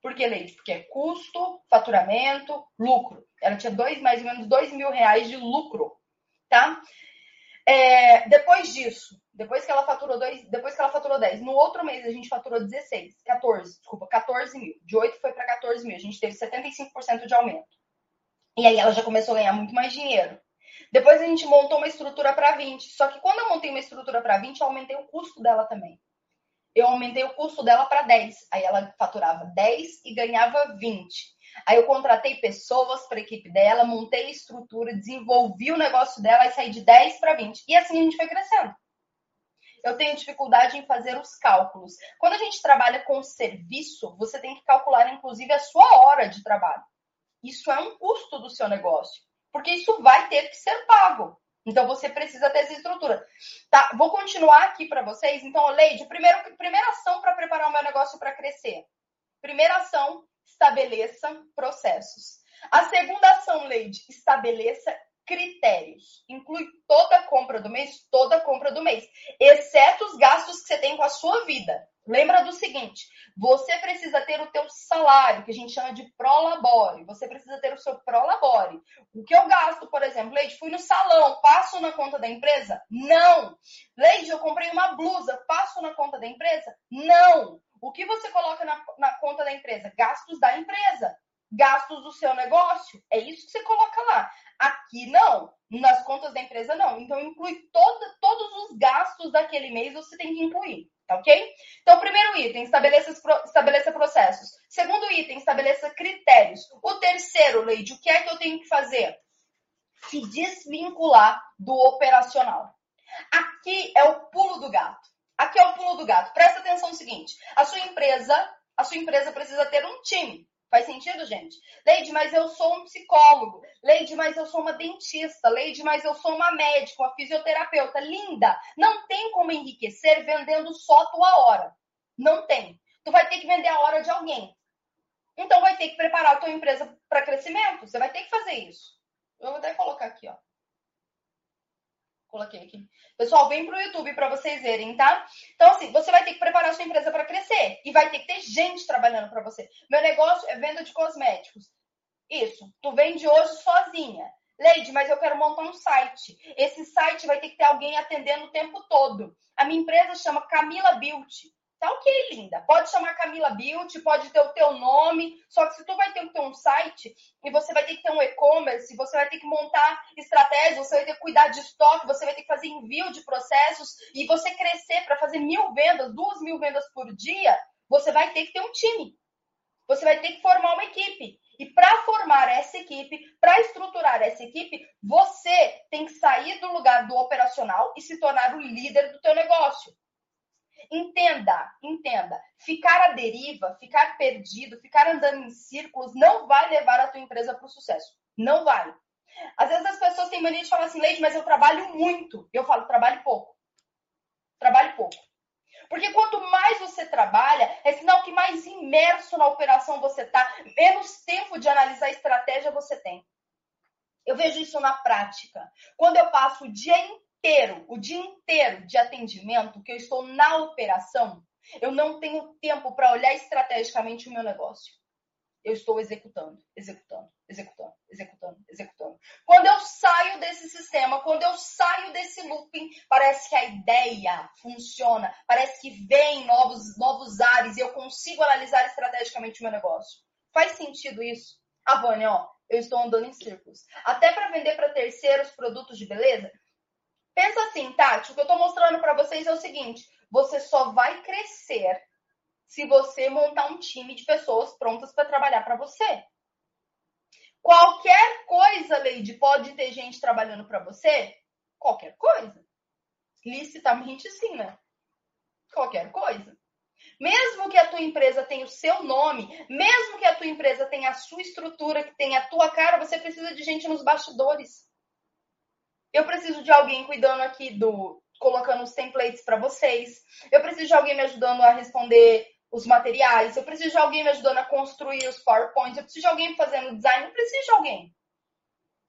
Por que, Leide? Porque é custo, faturamento, lucro. Ela tinha dois, mais ou menos 2 mil reais de lucro, tá? É, depois disso, depois que ela faturou dois, depois que ela faturou 10, no outro mês a gente faturou 16, 14, desculpa, 14 mil. De 8 foi para 14 mil. A gente teve 75% de aumento. E aí ela já começou a ganhar muito mais dinheiro. Depois a gente montou uma estrutura para 20. Só que quando eu montei uma estrutura para 20, eu aumentei o custo dela também. Eu aumentei o custo dela para 10. Aí ela faturava 10 e ganhava 20. Aí eu contratei pessoas para a equipe dela, montei a estrutura, desenvolvi o negócio dela e saí de 10 para 20. E assim a gente foi crescendo. Eu tenho dificuldade em fazer os cálculos. Quando a gente trabalha com serviço, você tem que calcular, inclusive, a sua hora de trabalho. Isso é um custo do seu negócio, porque isso vai ter que ser pago. Então você precisa ter essa estrutura. Tá, vou continuar aqui para vocês. Então, Leide, primeiro, primeira ação para preparar o meu negócio para crescer. Primeira ação, estabeleça processos. A segunda ação, Leide, estabeleça critérios. Inclui toda compra do mês, toda compra do mês, exceto os gastos que você tem com a sua vida. Lembra do seguinte, você precisa ter o teu salário, que a gente chama de prolabore. Você precisa ter o seu prolabore. O que eu gasto, por exemplo, Leide, fui no salão, passo na conta da empresa? Não. Leide, eu comprei uma blusa, passo na conta da empresa? Não. O que você coloca na, na conta da empresa? Gastos da empresa gastos do seu negócio. É isso que você coloca lá. Aqui não, nas contas da empresa não. Então inclui todo, todos os gastos daquele mês, você tem que incluir, tá ok? Então, primeiro item, estabeleça, estabeleça processos. Segundo item, estabeleça critérios. O terceiro, Leide, o que é que eu tenho que fazer? Se desvincular do operacional. Aqui é o pulo do gato. Aqui é o pulo do gato. Presta atenção no seguinte: a sua empresa, a sua empresa precisa ter um time. Faz sentido, gente? Leide, mas eu sou um psicólogo. Leide, mas eu sou uma dentista. Leide, mas eu sou uma médica, uma fisioterapeuta. Linda! Não tem como enriquecer vendendo só tua hora. Não tem. Tu vai ter que vender a hora de alguém. Então vai ter que preparar a tua empresa para crescimento. Você vai ter que fazer isso. Eu vou até colocar aqui, ó. Coloquei aqui. Pessoal, vem para o YouTube para vocês verem, tá? Então, assim, você vai ter que preparar a sua empresa para crescer. E vai ter que ter gente trabalhando para você. Meu negócio é venda de cosméticos. Isso. Tu vende hoje sozinha. Leide, mas eu quero montar um site. Esse site vai ter que ter alguém atendendo o tempo todo. A minha empresa chama Camila Beauty. Tá ok, linda. Pode chamar Camila Beauty, pode ter o teu nome, só que se tu vai ter que ter um site e você vai ter que ter um e-commerce, você vai ter que montar estratégias, você vai ter que cuidar de estoque, você vai ter que fazer envio de processos e você crescer para fazer mil vendas, duas mil vendas por dia, você vai ter que ter um time. Você vai ter que formar uma equipe. E para formar essa equipe, para estruturar essa equipe, você tem que sair do lugar do operacional e se tornar o líder do teu negócio. Entenda, entenda. Ficar à deriva, ficar perdido, ficar andando em círculos não vai levar a tua empresa para o sucesso. Não vai. Às vezes as pessoas têm mania de falar assim, Leite, mas eu trabalho muito. Eu falo, trabalhe pouco. Trabalhe pouco. Porque quanto mais você trabalha, é sinal que mais imerso na operação você está, menos tempo de analisar a estratégia você tem. Eu vejo isso na prática. Quando eu passo o dia inteiro inteiro, o dia inteiro de atendimento, que eu estou na operação, eu não tenho tempo para olhar estrategicamente o meu negócio. Eu estou executando, executando, executando, executando, executando. Quando eu saio desse sistema, quando eu saio desse looping, parece que a ideia funciona, parece que vem novos, novos ares e eu consigo analisar estrategicamente o meu negócio. Faz sentido isso? A ah, Vânia, ó, eu estou andando em círculos. Até para vender para terceiros produtos de beleza, Pensa assim, Tati, o que eu estou mostrando para vocês é o seguinte: você só vai crescer se você montar um time de pessoas prontas para trabalhar para você. Qualquer coisa, Leide, pode ter gente trabalhando para você? Qualquer coisa. Licitamente sim, né? Qualquer coisa. Mesmo que a tua empresa tenha o seu nome, mesmo que a tua empresa tenha a sua estrutura, que tenha a tua cara, você precisa de gente nos bastidores. Eu preciso de alguém cuidando aqui do. colocando os templates para vocês. Eu preciso de alguém me ajudando a responder os materiais. Eu preciso de alguém me ajudando a construir os PowerPoints. Eu preciso de alguém fazendo design. Eu preciso de alguém.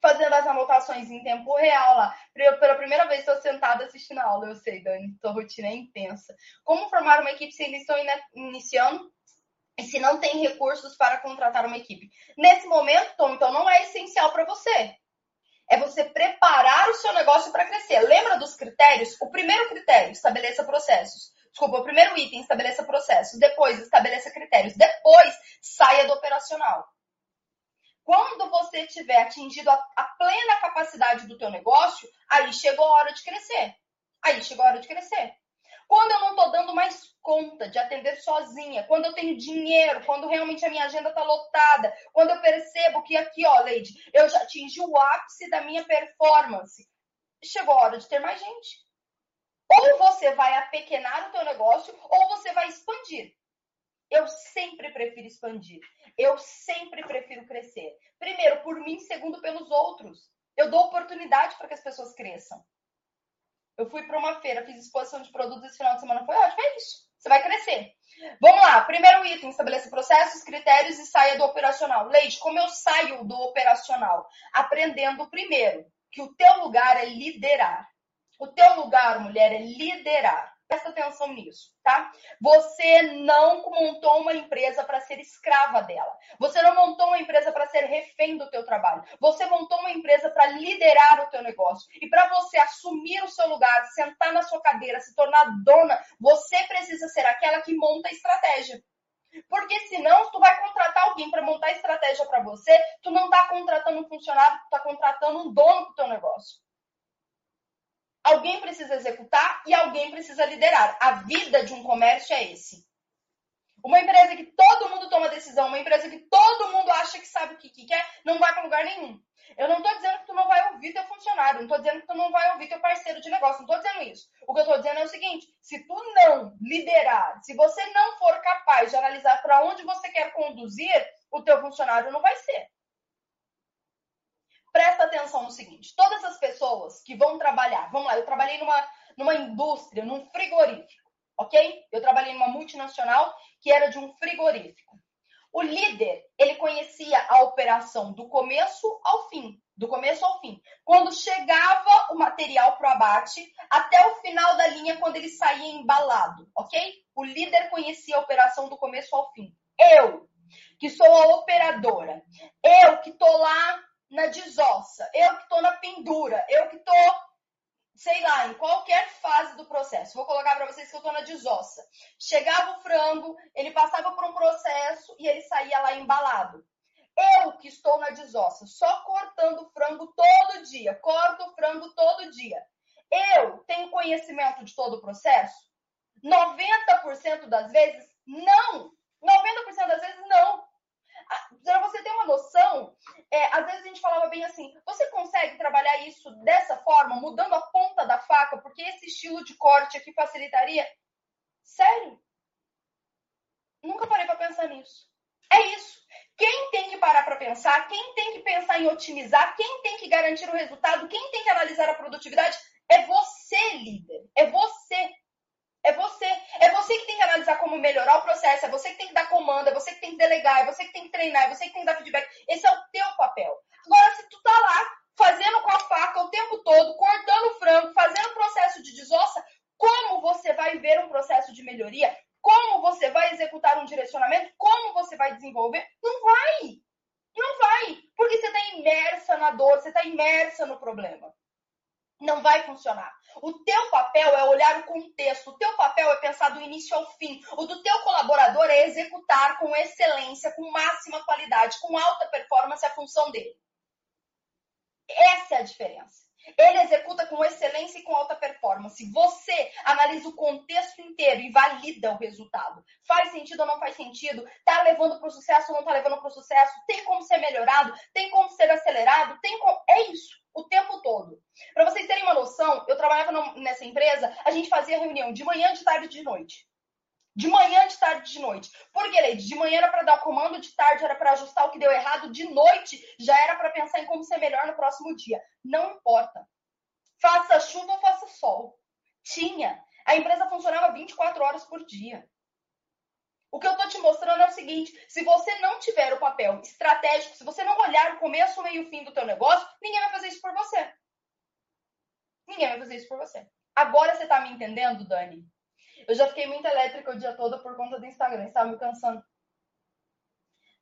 fazendo as anotações em tempo real lá. Pela primeira vez estou sentada assistindo a aula, eu sei, Dani, sua rotina é intensa. Como formar uma equipe se eles estão iniciando e se não tem recursos para contratar uma equipe? Nesse momento, Tom, então não é essencial para você. É você preparar o seu negócio para crescer. Lembra dos critérios? O primeiro critério, estabeleça processos. Desculpa, o primeiro item, estabeleça processos. Depois, estabeleça critérios. Depois, saia do operacional. Quando você tiver atingido a, a plena capacidade do teu negócio, aí chegou a hora de crescer. Aí chegou a hora de crescer. Quando eu não estou dando mais conta de atender sozinha, quando eu tenho dinheiro, quando realmente a minha agenda está lotada, quando eu percebo que aqui, ó, Lady, eu já atingi o ápice da minha performance, chegou a hora de ter mais gente. Ou você vai apequenar o teu negócio, ou você vai expandir. Eu sempre prefiro expandir. Eu sempre prefiro crescer. Primeiro, por mim, segundo, pelos outros. Eu dou oportunidade para que as pessoas cresçam. Eu fui para uma feira, fiz exposição de produtos esse final de semana. Foi ótimo, é isso. Você vai crescer. Vamos lá. Primeiro item: estabeleça processos, critérios e saia do operacional. Leite, como eu saio do operacional? Aprendendo primeiro que o teu lugar é liderar. O teu lugar, mulher, é liderar. Presta atenção nisso, tá? Você não montou uma empresa para ser escrava dela. Você não montou uma empresa para ser refém do teu trabalho. Você montou uma empresa para liderar o teu negócio. E para você assumir o seu lugar, sentar na sua cadeira, se tornar dona, você precisa ser aquela que monta a estratégia. Porque senão, tu vai contratar alguém para montar a estratégia para você, tu não está contratando um funcionário, tu está contratando um dono do teu negócio. Alguém precisa executar e alguém precisa liderar. A vida de um comércio é esse. Uma empresa que todo mundo toma decisão, uma empresa que todo mundo acha que sabe o que, que quer, não vai para lugar nenhum. Eu não estou dizendo que tu não vai ouvir teu funcionário, não estou dizendo que tu não vai ouvir teu parceiro de negócio, não estou dizendo isso. O que eu estou dizendo é o seguinte: se tu não liderar, se você não for capaz de analisar para onde você quer conduzir, o teu funcionário não vai ser presta atenção no seguinte: todas as pessoas que vão trabalhar, vamos lá, eu trabalhei numa, numa indústria, num frigorífico, ok? Eu trabalhei numa multinacional que era de um frigorífico. O líder, ele conhecia a operação do começo ao fim, do começo ao fim. Quando chegava o material para o abate, até o final da linha, quando ele saía embalado, ok? O líder conhecia a operação do começo ao fim. Eu, que sou a operadora, eu que estou lá na desossa, eu que estou na pendura, eu que estou, sei lá, em qualquer fase do processo. Vou colocar para vocês que eu estou na desossa. Chegava o frango, ele passava por um processo e ele saía lá embalado. Eu que estou na desossa, só cortando frango todo dia, corto o frango todo dia. Eu tenho conhecimento de todo o processo? 90% das vezes, não. 90% das vezes, não. Para você ter uma noção, é, às vezes a gente falava bem assim: você consegue trabalhar isso dessa forma, mudando a ponta da faca, porque esse estilo de corte aqui facilitaria? Sério? Nunca parei para pensar nisso. É isso. Quem tem que parar para pensar, quem tem que pensar em otimizar, quem tem que garantir o resultado, quem tem que analisar a produtividade é você, líder. É você. É você. É você que tem que analisar como melhorar o processo, é você que tem que dar comando, é você que tem que delegar, é você que tem que treinar, é você que tem que dar feedback. Esse é o teu papel. Agora, se tu tá lá fazendo com a faca o tempo todo, cortando frango, fazendo processo de desossa, como você vai ver um processo de melhoria? Como você vai executar um direcionamento? Como você vai desenvolver? Não vai! Não vai! Porque você está imersa na dor, você está imersa no problema não vai funcionar. O teu papel é olhar o contexto, o teu papel é pensar do início ao fim. O do teu colaborador é executar com excelência, com máxima qualidade, com alta performance a função dele. Essa é a diferença. Ele executa com excelência e com alta performance. Você analisa o contexto inteiro e valida o resultado. Faz sentido ou não faz sentido? Tá levando para o sucesso ou não tá levando para o sucesso? Tem como ser melhorado? Tem como ser acelerado? Tem como... É isso o tempo todo. Para vocês terem uma noção, eu trabalhava nessa empresa, a gente fazia reunião de manhã, de tarde e de noite. De manhã, de tarde, de noite. Por que, Leide? De manhã era para dar o comando, de tarde era para ajustar o que deu errado, de noite já era para pensar em como ser melhor no próximo dia. Não importa. Faça chuva ou faça sol. Tinha. A empresa funcionava 24 horas por dia. O que eu tô te mostrando é o seguinte: se você não tiver o papel estratégico, se você não olhar o começo, o meio e o fim do teu negócio, ninguém vai fazer isso por você. Ninguém vai fazer isso por você. Agora você tá me entendendo, Dani? Eu já fiquei muito elétrica o dia todo por conta do Instagram, estava me cansando.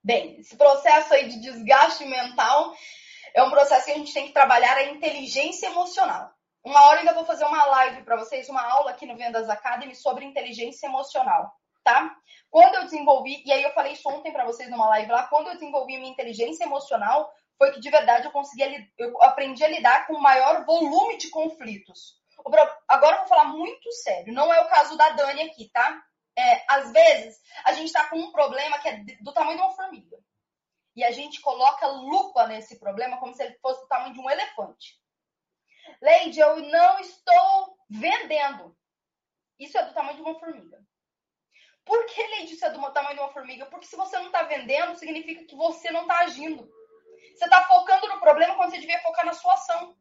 Bem, esse processo aí de desgaste mental é um processo que a gente tem que trabalhar a inteligência emocional. Uma hora ainda vou fazer uma live para vocês, uma aula aqui no Vendas Academy sobre inteligência emocional, tá? Quando eu desenvolvi, e aí eu falei isso ontem para vocês numa live lá, quando eu desenvolvi minha inteligência emocional, foi que de verdade eu consegui, eu aprendi a lidar com maior volume de conflitos. Agora eu vou falar muito sério, não é o caso da Dani aqui, tá? É, às vezes a gente está com um problema que é do tamanho de uma formiga. E a gente coloca lupa nesse problema como se ele fosse do tamanho de um elefante. Leide, eu não estou vendendo. Isso é do tamanho de uma formiga. Por que, Leide, isso é do tamanho de uma formiga? Porque se você não está vendendo, significa que você não está agindo. Você está focando no problema quando você devia focar na sua ação.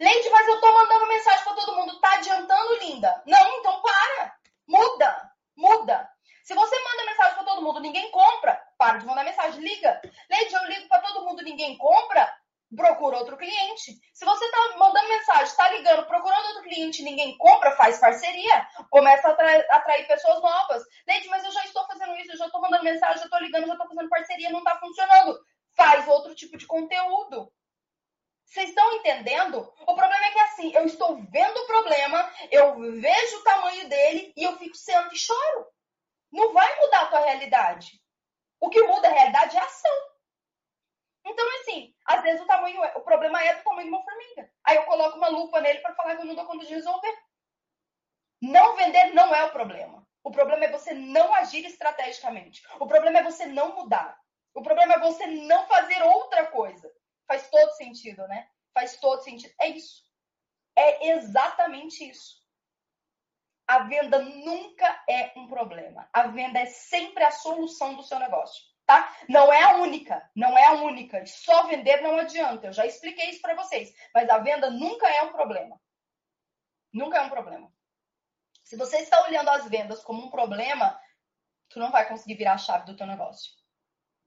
Leide, mas eu estou mandando mensagem para todo mundo. Tá adiantando, linda? Não, então para. Muda. Muda. Se você manda mensagem para todo mundo, ninguém compra, para de mandar mensagem, liga. Leide, eu ligo para todo mundo, ninguém compra, procura outro cliente. Se você está mandando mensagem, está ligando, procurando outro cliente, ninguém compra, faz parceria, começa a atrair, atrair pessoas novas. Leide, mas eu já estou fazendo isso, eu já estou mandando mensagem, já estou ligando, já estou fazendo parceria, não está funcionando. Faz outro tipo de conteúdo. Vocês estão entendendo? O problema é que assim, eu estou vendo o problema, eu vejo o tamanho dele e eu fico sendo e choro. Não vai mudar a tua realidade. O que muda a realidade é a ação. Então, assim, às vezes o tamanho, é, o problema é do tamanho de uma formiga. Aí eu coloco uma lupa nele para falar que eu não dou conta de resolver. Não vender não é o problema. O problema é você não agir estrategicamente. O problema é você não mudar. O problema é você não fazer outra coisa. Faz todo sentido, né? Faz todo sentido. É isso. É exatamente isso. A venda nunca é um problema. A venda é sempre a solução do seu negócio, tá? Não é a única, não é a única. Só vender não adianta. Eu já expliquei isso para vocês, mas a venda nunca é um problema. Nunca é um problema. Se você está olhando as vendas como um problema, tu não vai conseguir virar a chave do teu negócio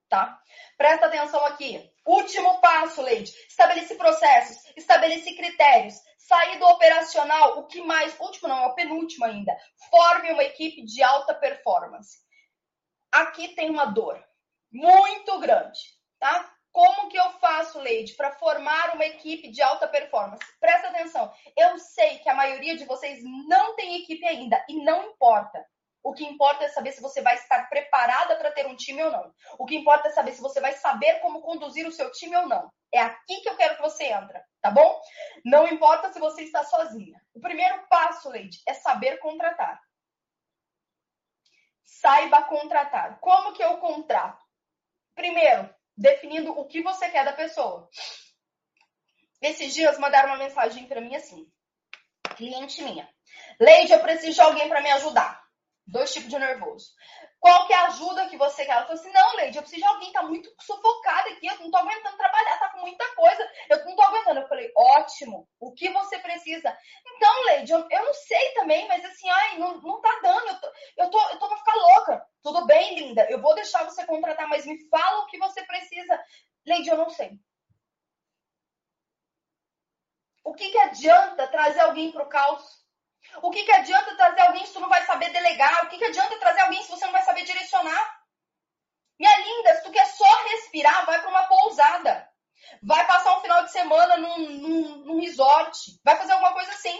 tá? Presta atenção aqui. Último passo, Leide. Estabelece processos, estabelece critérios, sair do operacional, o que mais? Último não, é o penúltimo ainda. Forme uma equipe de alta performance. Aqui tem uma dor muito grande, tá? Como que eu faço, Leide, para formar uma equipe de alta performance? Presta atenção. Eu sei que a maioria de vocês não tem equipe ainda e não importa. O que importa é saber se você vai estar preparada para ter um time ou não. O que importa é saber se você vai saber como conduzir o seu time ou não. É aqui que eu quero que você entra, tá bom? Não importa se você está sozinha. O primeiro passo, Leide, é saber contratar. Saiba contratar. Como que eu contrato? Primeiro, definindo o que você quer da pessoa. Esses dias mandaram uma mensagem para mim assim: cliente minha, Leide, eu preciso de alguém para me ajudar. Dois tipos de nervoso. Qual que é a ajuda que você quer? Ela falou assim, não, Leide, eu preciso de alguém, tá muito sufocada aqui, eu não tô aguentando trabalhar, tá com muita coisa, eu não tô aguentando. Eu falei, ótimo, o que você precisa? Então, Leide, eu, eu não sei também, mas assim, ai, não, não tá dando, eu tô, eu, tô, eu tô pra ficar louca. Tudo bem, linda, eu vou deixar você contratar, mas me fala o que você precisa. Leide, eu não sei. O que, que adianta trazer alguém pro caos? O que, que adianta trazer alguém se tu não vai saber delegar? O que, que adianta trazer alguém se você não vai saber direcionar? Minha linda, se tu quer só respirar, vai para uma pousada. Vai passar um final de semana num, num, num resort. Vai fazer alguma coisa assim.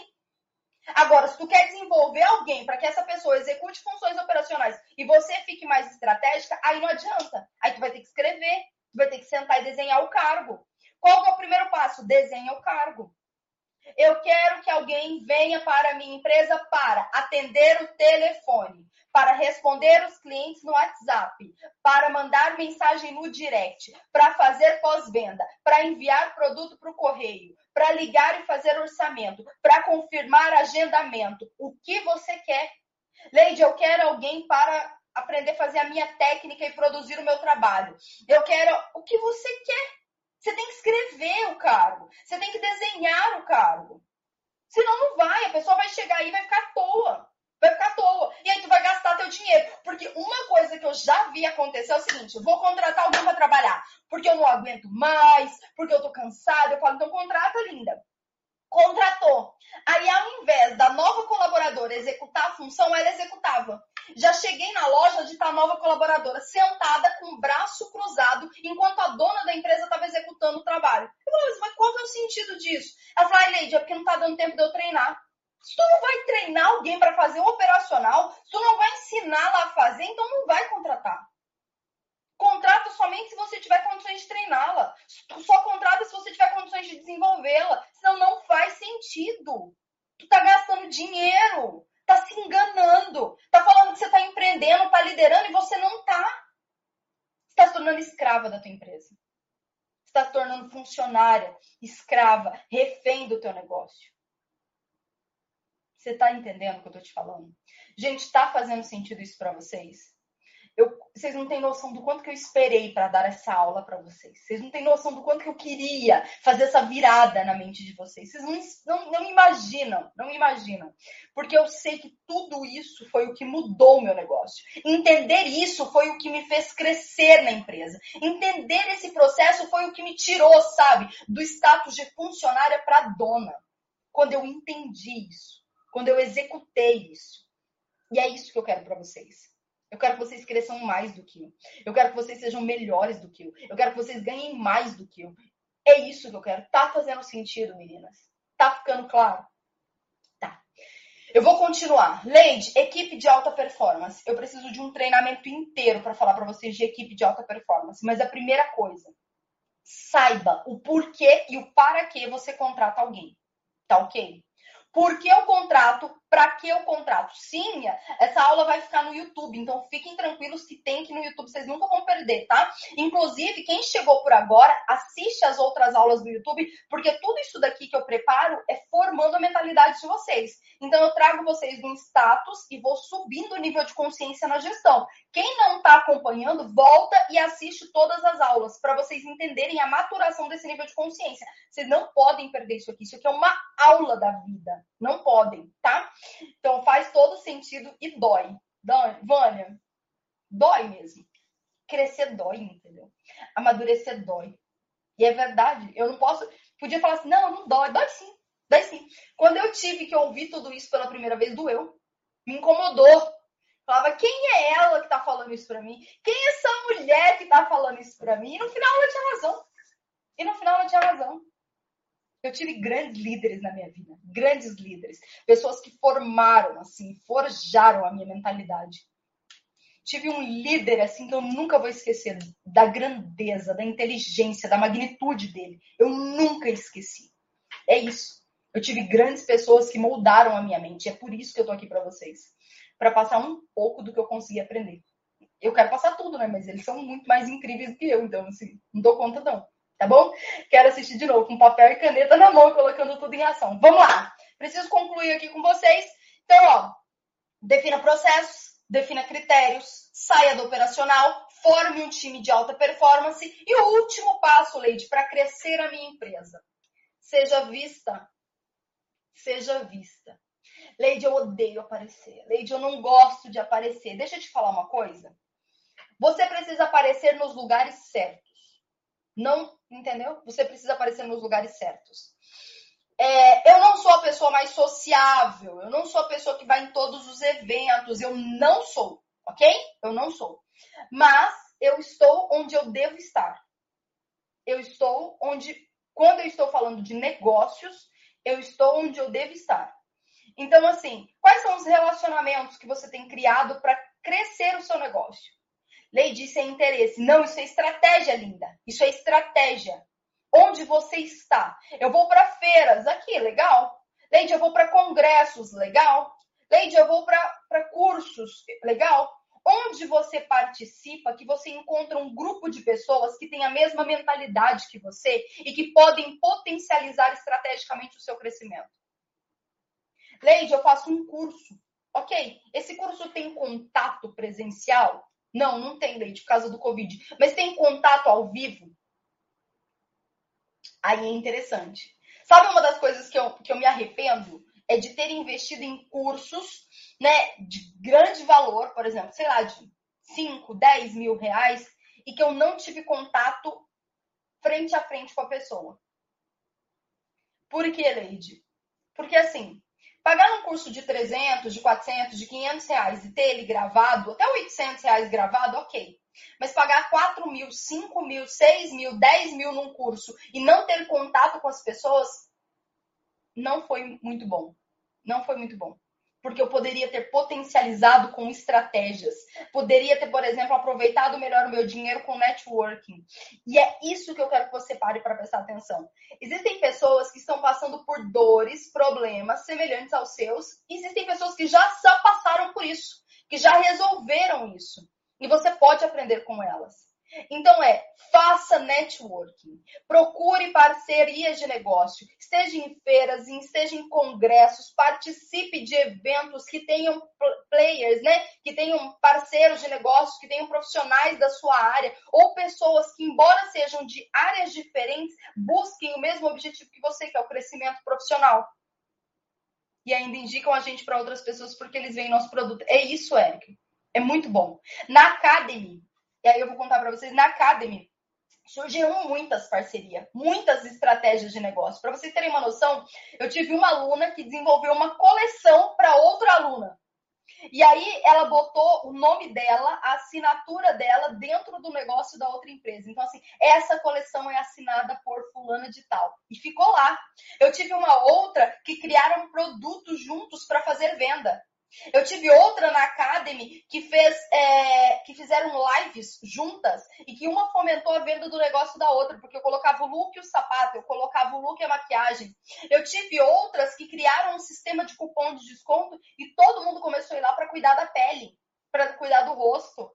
Agora, se tu quer desenvolver alguém para que essa pessoa execute funções operacionais e você fique mais estratégica, aí não adianta. Aí tu vai ter que escrever, tu vai ter que sentar e desenhar o cargo. Qual é o primeiro passo? Desenha o cargo. Eu quero que alguém venha para a minha empresa para atender o telefone, para responder os clientes no WhatsApp, para mandar mensagem no direct, para fazer pós-venda, para enviar produto para o correio, para ligar e fazer orçamento, para confirmar agendamento. O que você quer? Leide, eu quero alguém para aprender a fazer a minha técnica e produzir o meu trabalho. Eu quero o que você quer. Você tem que escrever o cargo. Você tem que desenhar o cargo. Senão não vai. A pessoa vai chegar aí e vai ficar à toa. Vai ficar à toa. E aí tu vai gastar teu dinheiro. Porque uma coisa que eu já vi acontecer é o seguinte: eu vou contratar alguém para trabalhar. Porque eu não aguento mais, porque eu tô cansada. Eu falo, então contrata, linda. Contratou. Aí, ao invés da nova colaboradora executar a função, ela executava. Já cheguei na loja de estar nova colaboradora sentada com o braço cruzado enquanto a dona da empresa estava executando o trabalho. Eu falei, mas qual é o sentido disso? Ela falou, ai, Leide, é porque não está dando tempo de eu treinar. Se tu não vai treinar alguém para fazer o operacional, se tu não vai ensinar lá a fazer, então não vai contratar. Contrata somente se você tiver condições de treiná-la. Só contrata se você tiver condições de desenvolvê-la. Senão não faz sentido. Tu tá gastando dinheiro, tá se enganando, tá falando que você tá empreendendo, tá liderando e você não tá. Você tá se tornando escrava da tua empresa. Você tá se tornando funcionária, escrava, refém do teu negócio. Você está entendendo o que eu estou te falando? Gente, está fazendo sentido isso para vocês? Eu, vocês não têm noção do quanto que eu esperei para dar essa aula para vocês. Vocês não têm noção do quanto que eu queria fazer essa virada na mente de vocês. Vocês não, não, não imaginam, não imaginam. Porque eu sei que tudo isso foi o que mudou o meu negócio. Entender isso foi o que me fez crescer na empresa. Entender esse processo foi o que me tirou, sabe, do status de funcionária para dona. Quando eu entendi isso quando eu executei isso. E é isso que eu quero para vocês. Eu quero que vocês cresçam mais do que eu. Eu quero que vocês sejam melhores do que eu. Eu quero que vocês ganhem mais do que eu. É isso que eu quero. Tá fazendo sentido, meninas? Tá ficando claro? Tá. Eu vou continuar. Leide, equipe de alta performance. Eu preciso de um treinamento inteiro para falar para vocês de equipe de alta performance. Mas a primeira coisa, saiba o porquê e o para que você contrata alguém. Tá ok? Por que o contrato? Para que o contrato? Sim, essa aula vai ficar no YouTube, então fiquem tranquilos que tem aqui no YouTube, vocês nunca vão perder, tá? Inclusive, quem chegou por agora, assiste as outras aulas do YouTube, porque tudo isso daqui que eu preparo é formando a mentalidade de vocês. Então, eu trago vocês no status e vou subindo o nível de consciência na gestão. Quem não está acompanhando, volta e assiste todas as aulas, para vocês entenderem a maturação desse nível de consciência. Vocês não podem perder isso aqui, isso aqui é uma aula da vida. Não podem, tá? Então faz todo sentido e dói. Dói, Vânia, dói mesmo. Crescer dói, entendeu? Amadurecer dói. E é verdade. Eu não posso. Podia falar assim, não, não dói. Dói sim. Dói sim. Quando eu tive que ouvir tudo isso pela primeira vez, doeu. Me incomodou. Falava, quem é ela que tá falando isso pra mim? Quem é essa mulher que tá falando isso pra mim? E no final ela tinha razão. E no final ela tinha razão. Eu tive grandes líderes na minha vida, grandes líderes, pessoas que formaram, assim, forjaram a minha mentalidade. Tive um líder, assim, que eu nunca vou esquecer, da grandeza, da inteligência, da magnitude dele. Eu nunca esqueci. É isso. Eu tive grandes pessoas que moldaram a minha mente. É por isso que eu tô aqui para vocês. Para passar um pouco do que eu consegui aprender. Eu quero passar tudo, né? Mas eles são muito mais incríveis do que eu. Então, assim, não dou conta, não tá bom? Quero assistir de novo com papel e caneta na mão, colocando tudo em ação. Vamos lá. Preciso concluir aqui com vocês. Então, ó, defina processos, defina critérios, saia do operacional, forme um time de alta performance e o último passo, Leide, para crescer a minha empresa. Seja vista. Seja vista. Leide, eu odeio aparecer. Leide, eu não gosto de aparecer. Deixa eu te falar uma coisa. Você precisa aparecer nos lugares certos. Não, entendeu? Você precisa aparecer nos lugares certos. É, eu não sou a pessoa mais sociável, eu não sou a pessoa que vai em todos os eventos, eu não sou, ok? Eu não sou. Mas eu estou onde eu devo estar. Eu estou onde, quando eu estou falando de negócios, eu estou onde eu devo estar. Então, assim, quais são os relacionamentos que você tem criado para crescer o seu negócio? Lei disse é interesse. Não, isso é estratégia, linda. Isso é estratégia. Onde você está? Eu vou para feiras, aqui, legal. Leide, eu vou para congressos, legal. Leide, eu vou para cursos, legal. Onde você participa, que você encontra um grupo de pessoas que têm a mesma mentalidade que você e que podem potencializar estrategicamente o seu crescimento. Leide, eu faço um curso. Ok, esse curso tem contato presencial? Não, não tem leite por causa do Covid. Mas tem contato ao vivo? Aí é interessante. Sabe uma das coisas que eu, que eu me arrependo? É de ter investido em cursos né, de grande valor, por exemplo, sei lá, de 5, 10 mil reais, e que eu não tive contato frente a frente com a pessoa. Por que, Leide? Porque assim, pagar um curso de 300, de 400, de 500 reais e ter ele gravado, até 800 reais gravado, ok. Mas pagar 4 mil, 5 mil, 6 mil, 10 mil num curso e não ter contato com as pessoas, não foi muito bom. Não foi muito bom porque eu poderia ter potencializado com estratégias, poderia ter, por exemplo, aproveitado melhor o meu dinheiro com networking. E é isso que eu quero que você pare para prestar atenção. Existem pessoas que estão passando por dores, problemas semelhantes aos seus, existem pessoas que já passaram por isso, que já resolveram isso. E você pode aprender com elas. Então é, faça networking, procure parcerias de negócio, esteja em feiras, esteja em congressos, participe de eventos que tenham players, né? Que tenham parceiros de negócios, que tenham profissionais da sua área, ou pessoas que, embora sejam de áreas diferentes, busquem o mesmo objetivo que você, que é o crescimento profissional. E ainda indicam a gente para outras pessoas porque eles veem nosso produto. É isso, Eric. É muito bom. Na Academy, e aí eu vou contar para vocês na Academy. Surgiram muitas parcerias, muitas estratégias de negócio. Para vocês terem uma noção, eu tive uma aluna que desenvolveu uma coleção para outra aluna. E aí ela botou o nome dela, a assinatura dela dentro do negócio da outra empresa. Então, assim, essa coleção é assinada por fulana de tal. E ficou lá. Eu tive uma outra que criaram produtos juntos para fazer venda. Eu tive outra na Academy que fez, é, que fizeram lives juntas e que uma fomentou a venda do negócio da outra, porque eu colocava o look e o sapato, eu colocava o look e a maquiagem. Eu tive outras que criaram um sistema de cupom de desconto e todo mundo começou a ir lá para cuidar da pele, para cuidar do rosto.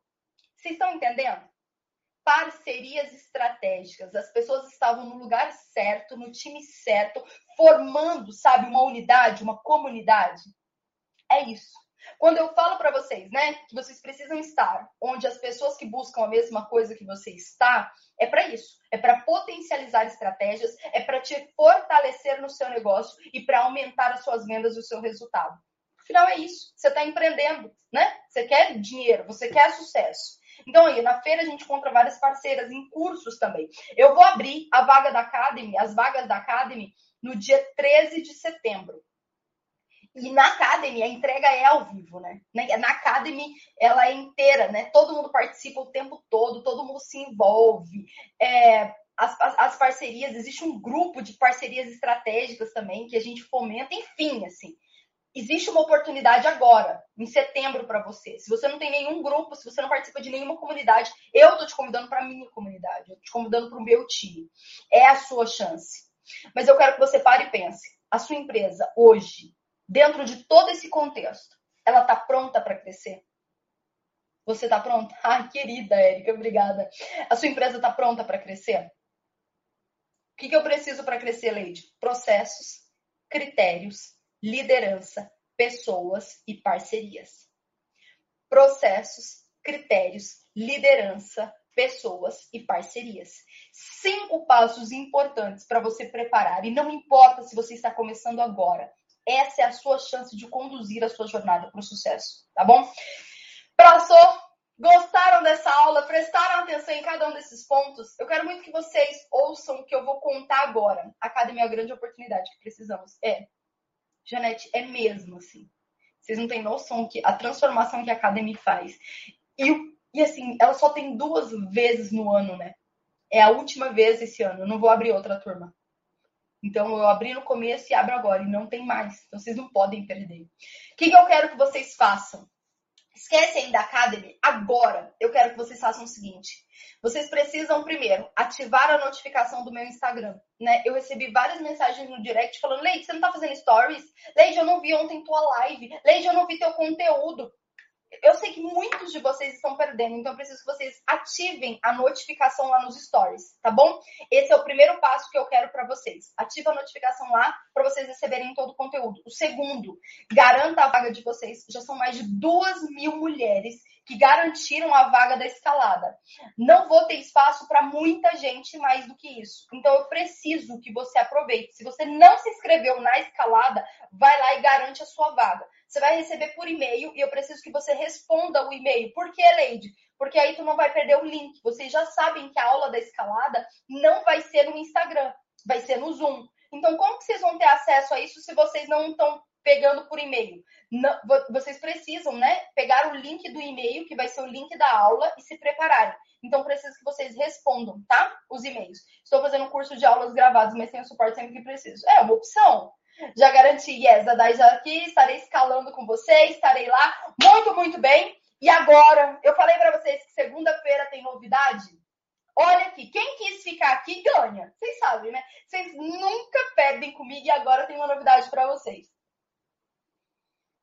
Vocês estão entendendo? Parcerias estratégicas. As pessoas estavam no lugar certo, no time certo, formando, sabe, uma unidade, uma comunidade. É isso. Quando eu falo para vocês, né, que vocês precisam estar onde as pessoas que buscam a mesma coisa que você está, é para isso. É para potencializar estratégias, é para te fortalecer no seu negócio e para aumentar as suas vendas e o seu resultado. Afinal, é isso. Você está empreendendo, né? Você quer dinheiro, você quer sucesso. Então, aí, na feira a gente encontra várias parceiras em cursos também. Eu vou abrir a vaga da Academy, as vagas da Academy, no dia 13 de setembro. E na Academy, a entrega é ao vivo, né? Na Academy, ela é inteira, né? Todo mundo participa o tempo todo, todo mundo se envolve. É, as, as, as, parcerias, existe um grupo de parcerias estratégicas também que a gente fomenta, enfim, assim. Existe uma oportunidade agora, em setembro, para você. Se você não tem nenhum grupo, se você não participa de nenhuma comunidade, eu tô te convidando para a minha comunidade, eu tô te convidando para o meu time. É a sua chance. Mas eu quero que você pare e pense. A sua empresa hoje dentro de todo esse contexto, ela está pronta para crescer? Você está pronta? Ah, querida Érica, obrigada. A sua empresa está pronta para crescer? O que, que eu preciso para crescer, Leide? Processos, critérios, liderança, pessoas e parcerias. Processos, critérios, liderança, pessoas e parcerias. Cinco passos importantes para você preparar. E não importa se você está começando agora, essa é a sua chance de conduzir a sua jornada para o sucesso, tá bom? Passou? Gostaram dessa aula? Prestaram atenção em cada um desses pontos? Eu quero muito que vocês ouçam o que eu vou contar agora. Academia é a grande oportunidade que precisamos. É, Janete, é mesmo assim. Vocês não têm noção que a transformação que a academia faz. E, e assim, ela só tem duas vezes no ano, né? É a última vez esse ano. Eu não vou abrir outra turma. Então, eu abri no começo e abro agora, e não tem mais. Então, vocês não podem perder. O que, que eu quero que vocês façam? Esquece ainda da Academy. Agora, eu quero que vocês façam o seguinte. Vocês precisam, primeiro, ativar a notificação do meu Instagram. Né? Eu recebi várias mensagens no direct falando, Leide, você não tá fazendo stories? Leide, eu não vi ontem tua live. Leide, eu não vi teu conteúdo eu sei que muitos de vocês estão perdendo, então eu preciso que vocês ativem a notificação lá nos stories, tá bom? Esse é o primeiro passo que eu quero para vocês. Ativa a notificação lá para vocês receberem todo o conteúdo. O segundo, garanta a vaga de vocês. Já são mais de duas mil mulheres que garantiram a vaga da escalada. Não vou ter espaço para muita gente mais do que isso. Então eu preciso que você aproveite. Se você não se inscreveu na escalada, vai lá e garante a sua vaga. Você vai receber por e-mail e eu preciso que você responda o e-mail. Por que, Leide? Porque aí tu não vai perder o link. Vocês já sabem que a aula da escalada não vai ser no Instagram, vai ser no Zoom. Então, como que vocês vão ter acesso a isso se vocês não estão pegando por e-mail. vocês precisam, né, pegar o link do e-mail, que vai ser o link da aula, e se prepararem. Então, preciso que vocês respondam, tá? Os e-mails. Estou fazendo um curso de aulas gravadas, mas tenho suporte sempre que preciso. É uma opção. Já garanti, yes, a Dai já aqui, estarei escalando com vocês, estarei lá. Muito, muito bem. E agora, eu falei para vocês que segunda-feira tem novidade. Olha aqui, quem quis ficar aqui ganha. Vocês sabem, né? Vocês nunca perdem comigo e agora tem uma novidade para vocês.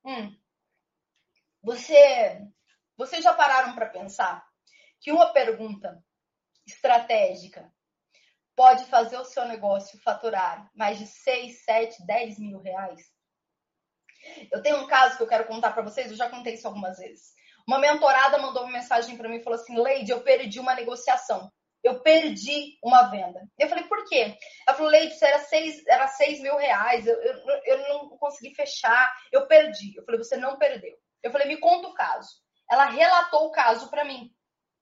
Hum. Você, vocês já pararam para pensar que uma pergunta estratégica pode fazer o seu negócio faturar mais de 6, 7, 10 mil reais? Eu tenho um caso que eu quero contar para vocês, eu já contei isso algumas vezes. Uma mentorada mandou uma mensagem para mim e falou assim: Leide, eu perdi uma negociação. Eu perdi uma venda. Eu falei, por quê? Ela falou, isso era 6 era seis mil reais, eu, eu, eu não consegui fechar, eu perdi. Eu falei, você não perdeu. Eu falei, me conta o caso. Ela relatou o caso para mim.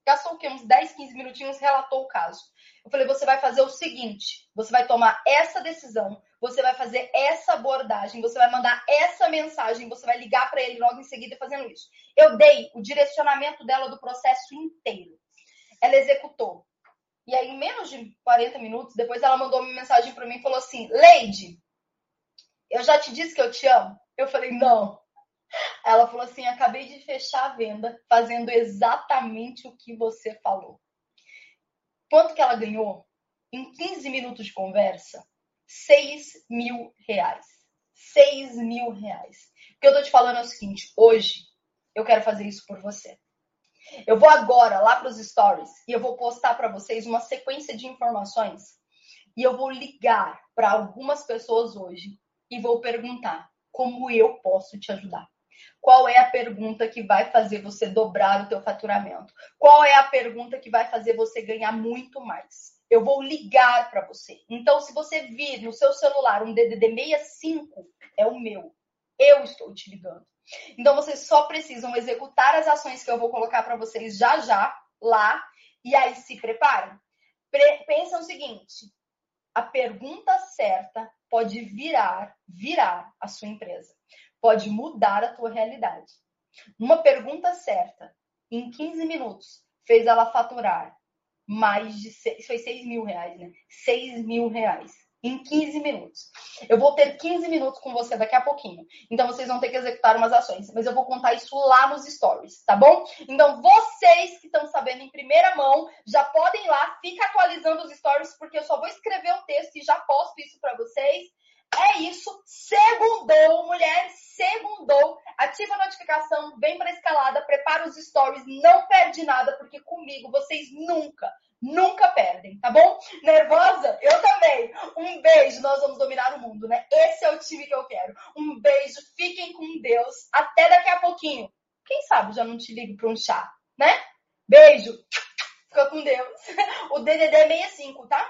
Gastou o quê? Uns 10, 15 minutinhos, relatou o caso. Eu falei, você vai fazer o seguinte: você vai tomar essa decisão, você vai fazer essa abordagem, você vai mandar essa mensagem, você vai ligar para ele logo em seguida fazendo isso. Eu dei o direcionamento dela do processo inteiro. Ela executou. E aí, em menos de 40 minutos, depois ela mandou uma mensagem para mim e falou assim: Leide, eu já te disse que eu te amo. Eu falei: não. Ela falou assim: acabei de fechar a venda fazendo exatamente o que você falou. Quanto que ela ganhou? Em 15 minutos de conversa, 6 mil reais. 6 mil reais. O que eu tô te falando é o seguinte: hoje eu quero fazer isso por você. Eu vou agora lá para os stories e eu vou postar para vocês uma sequência de informações e eu vou ligar para algumas pessoas hoje e vou perguntar como eu posso te ajudar. Qual é a pergunta que vai fazer você dobrar o teu faturamento? Qual é a pergunta que vai fazer você ganhar muito mais? Eu vou ligar para você. Então, se você vir no seu celular um DDD 65, é o meu. Eu estou te ligando. Então vocês só precisam executar as ações que eu vou colocar para vocês já já lá e aí se preparem. Pre pensa o seguinte: a pergunta certa pode virar, virar a sua empresa. Pode mudar a tua realidade. Uma pergunta certa, em 15 minutos, fez ela faturar mais de foi 6 mil reais, né? 6 mil reais em 15 minutos. Eu vou ter 15 minutos com você daqui a pouquinho. Então vocês vão ter que executar umas ações, mas eu vou contar isso lá nos stories, tá bom? Então vocês que estão sabendo em primeira mão, já podem ir lá, fica atualizando os stories porque eu só vou escrever o texto e já posto isso para vocês. É isso. Segundou, mulheres, segundou. Ativa a notificação, vem para escalada, prepara os stories, não perde nada, porque comigo vocês nunca, nunca perdem, tá bom? Nervosa? Eu também. Um beijo, nós vamos dominar o mundo, né? Esse é o time que eu quero. Um beijo, fiquem com Deus. Até daqui a pouquinho. Quem sabe já não te ligo para um chá, né? Beijo. Fica com Deus. O DDD é 65, tá?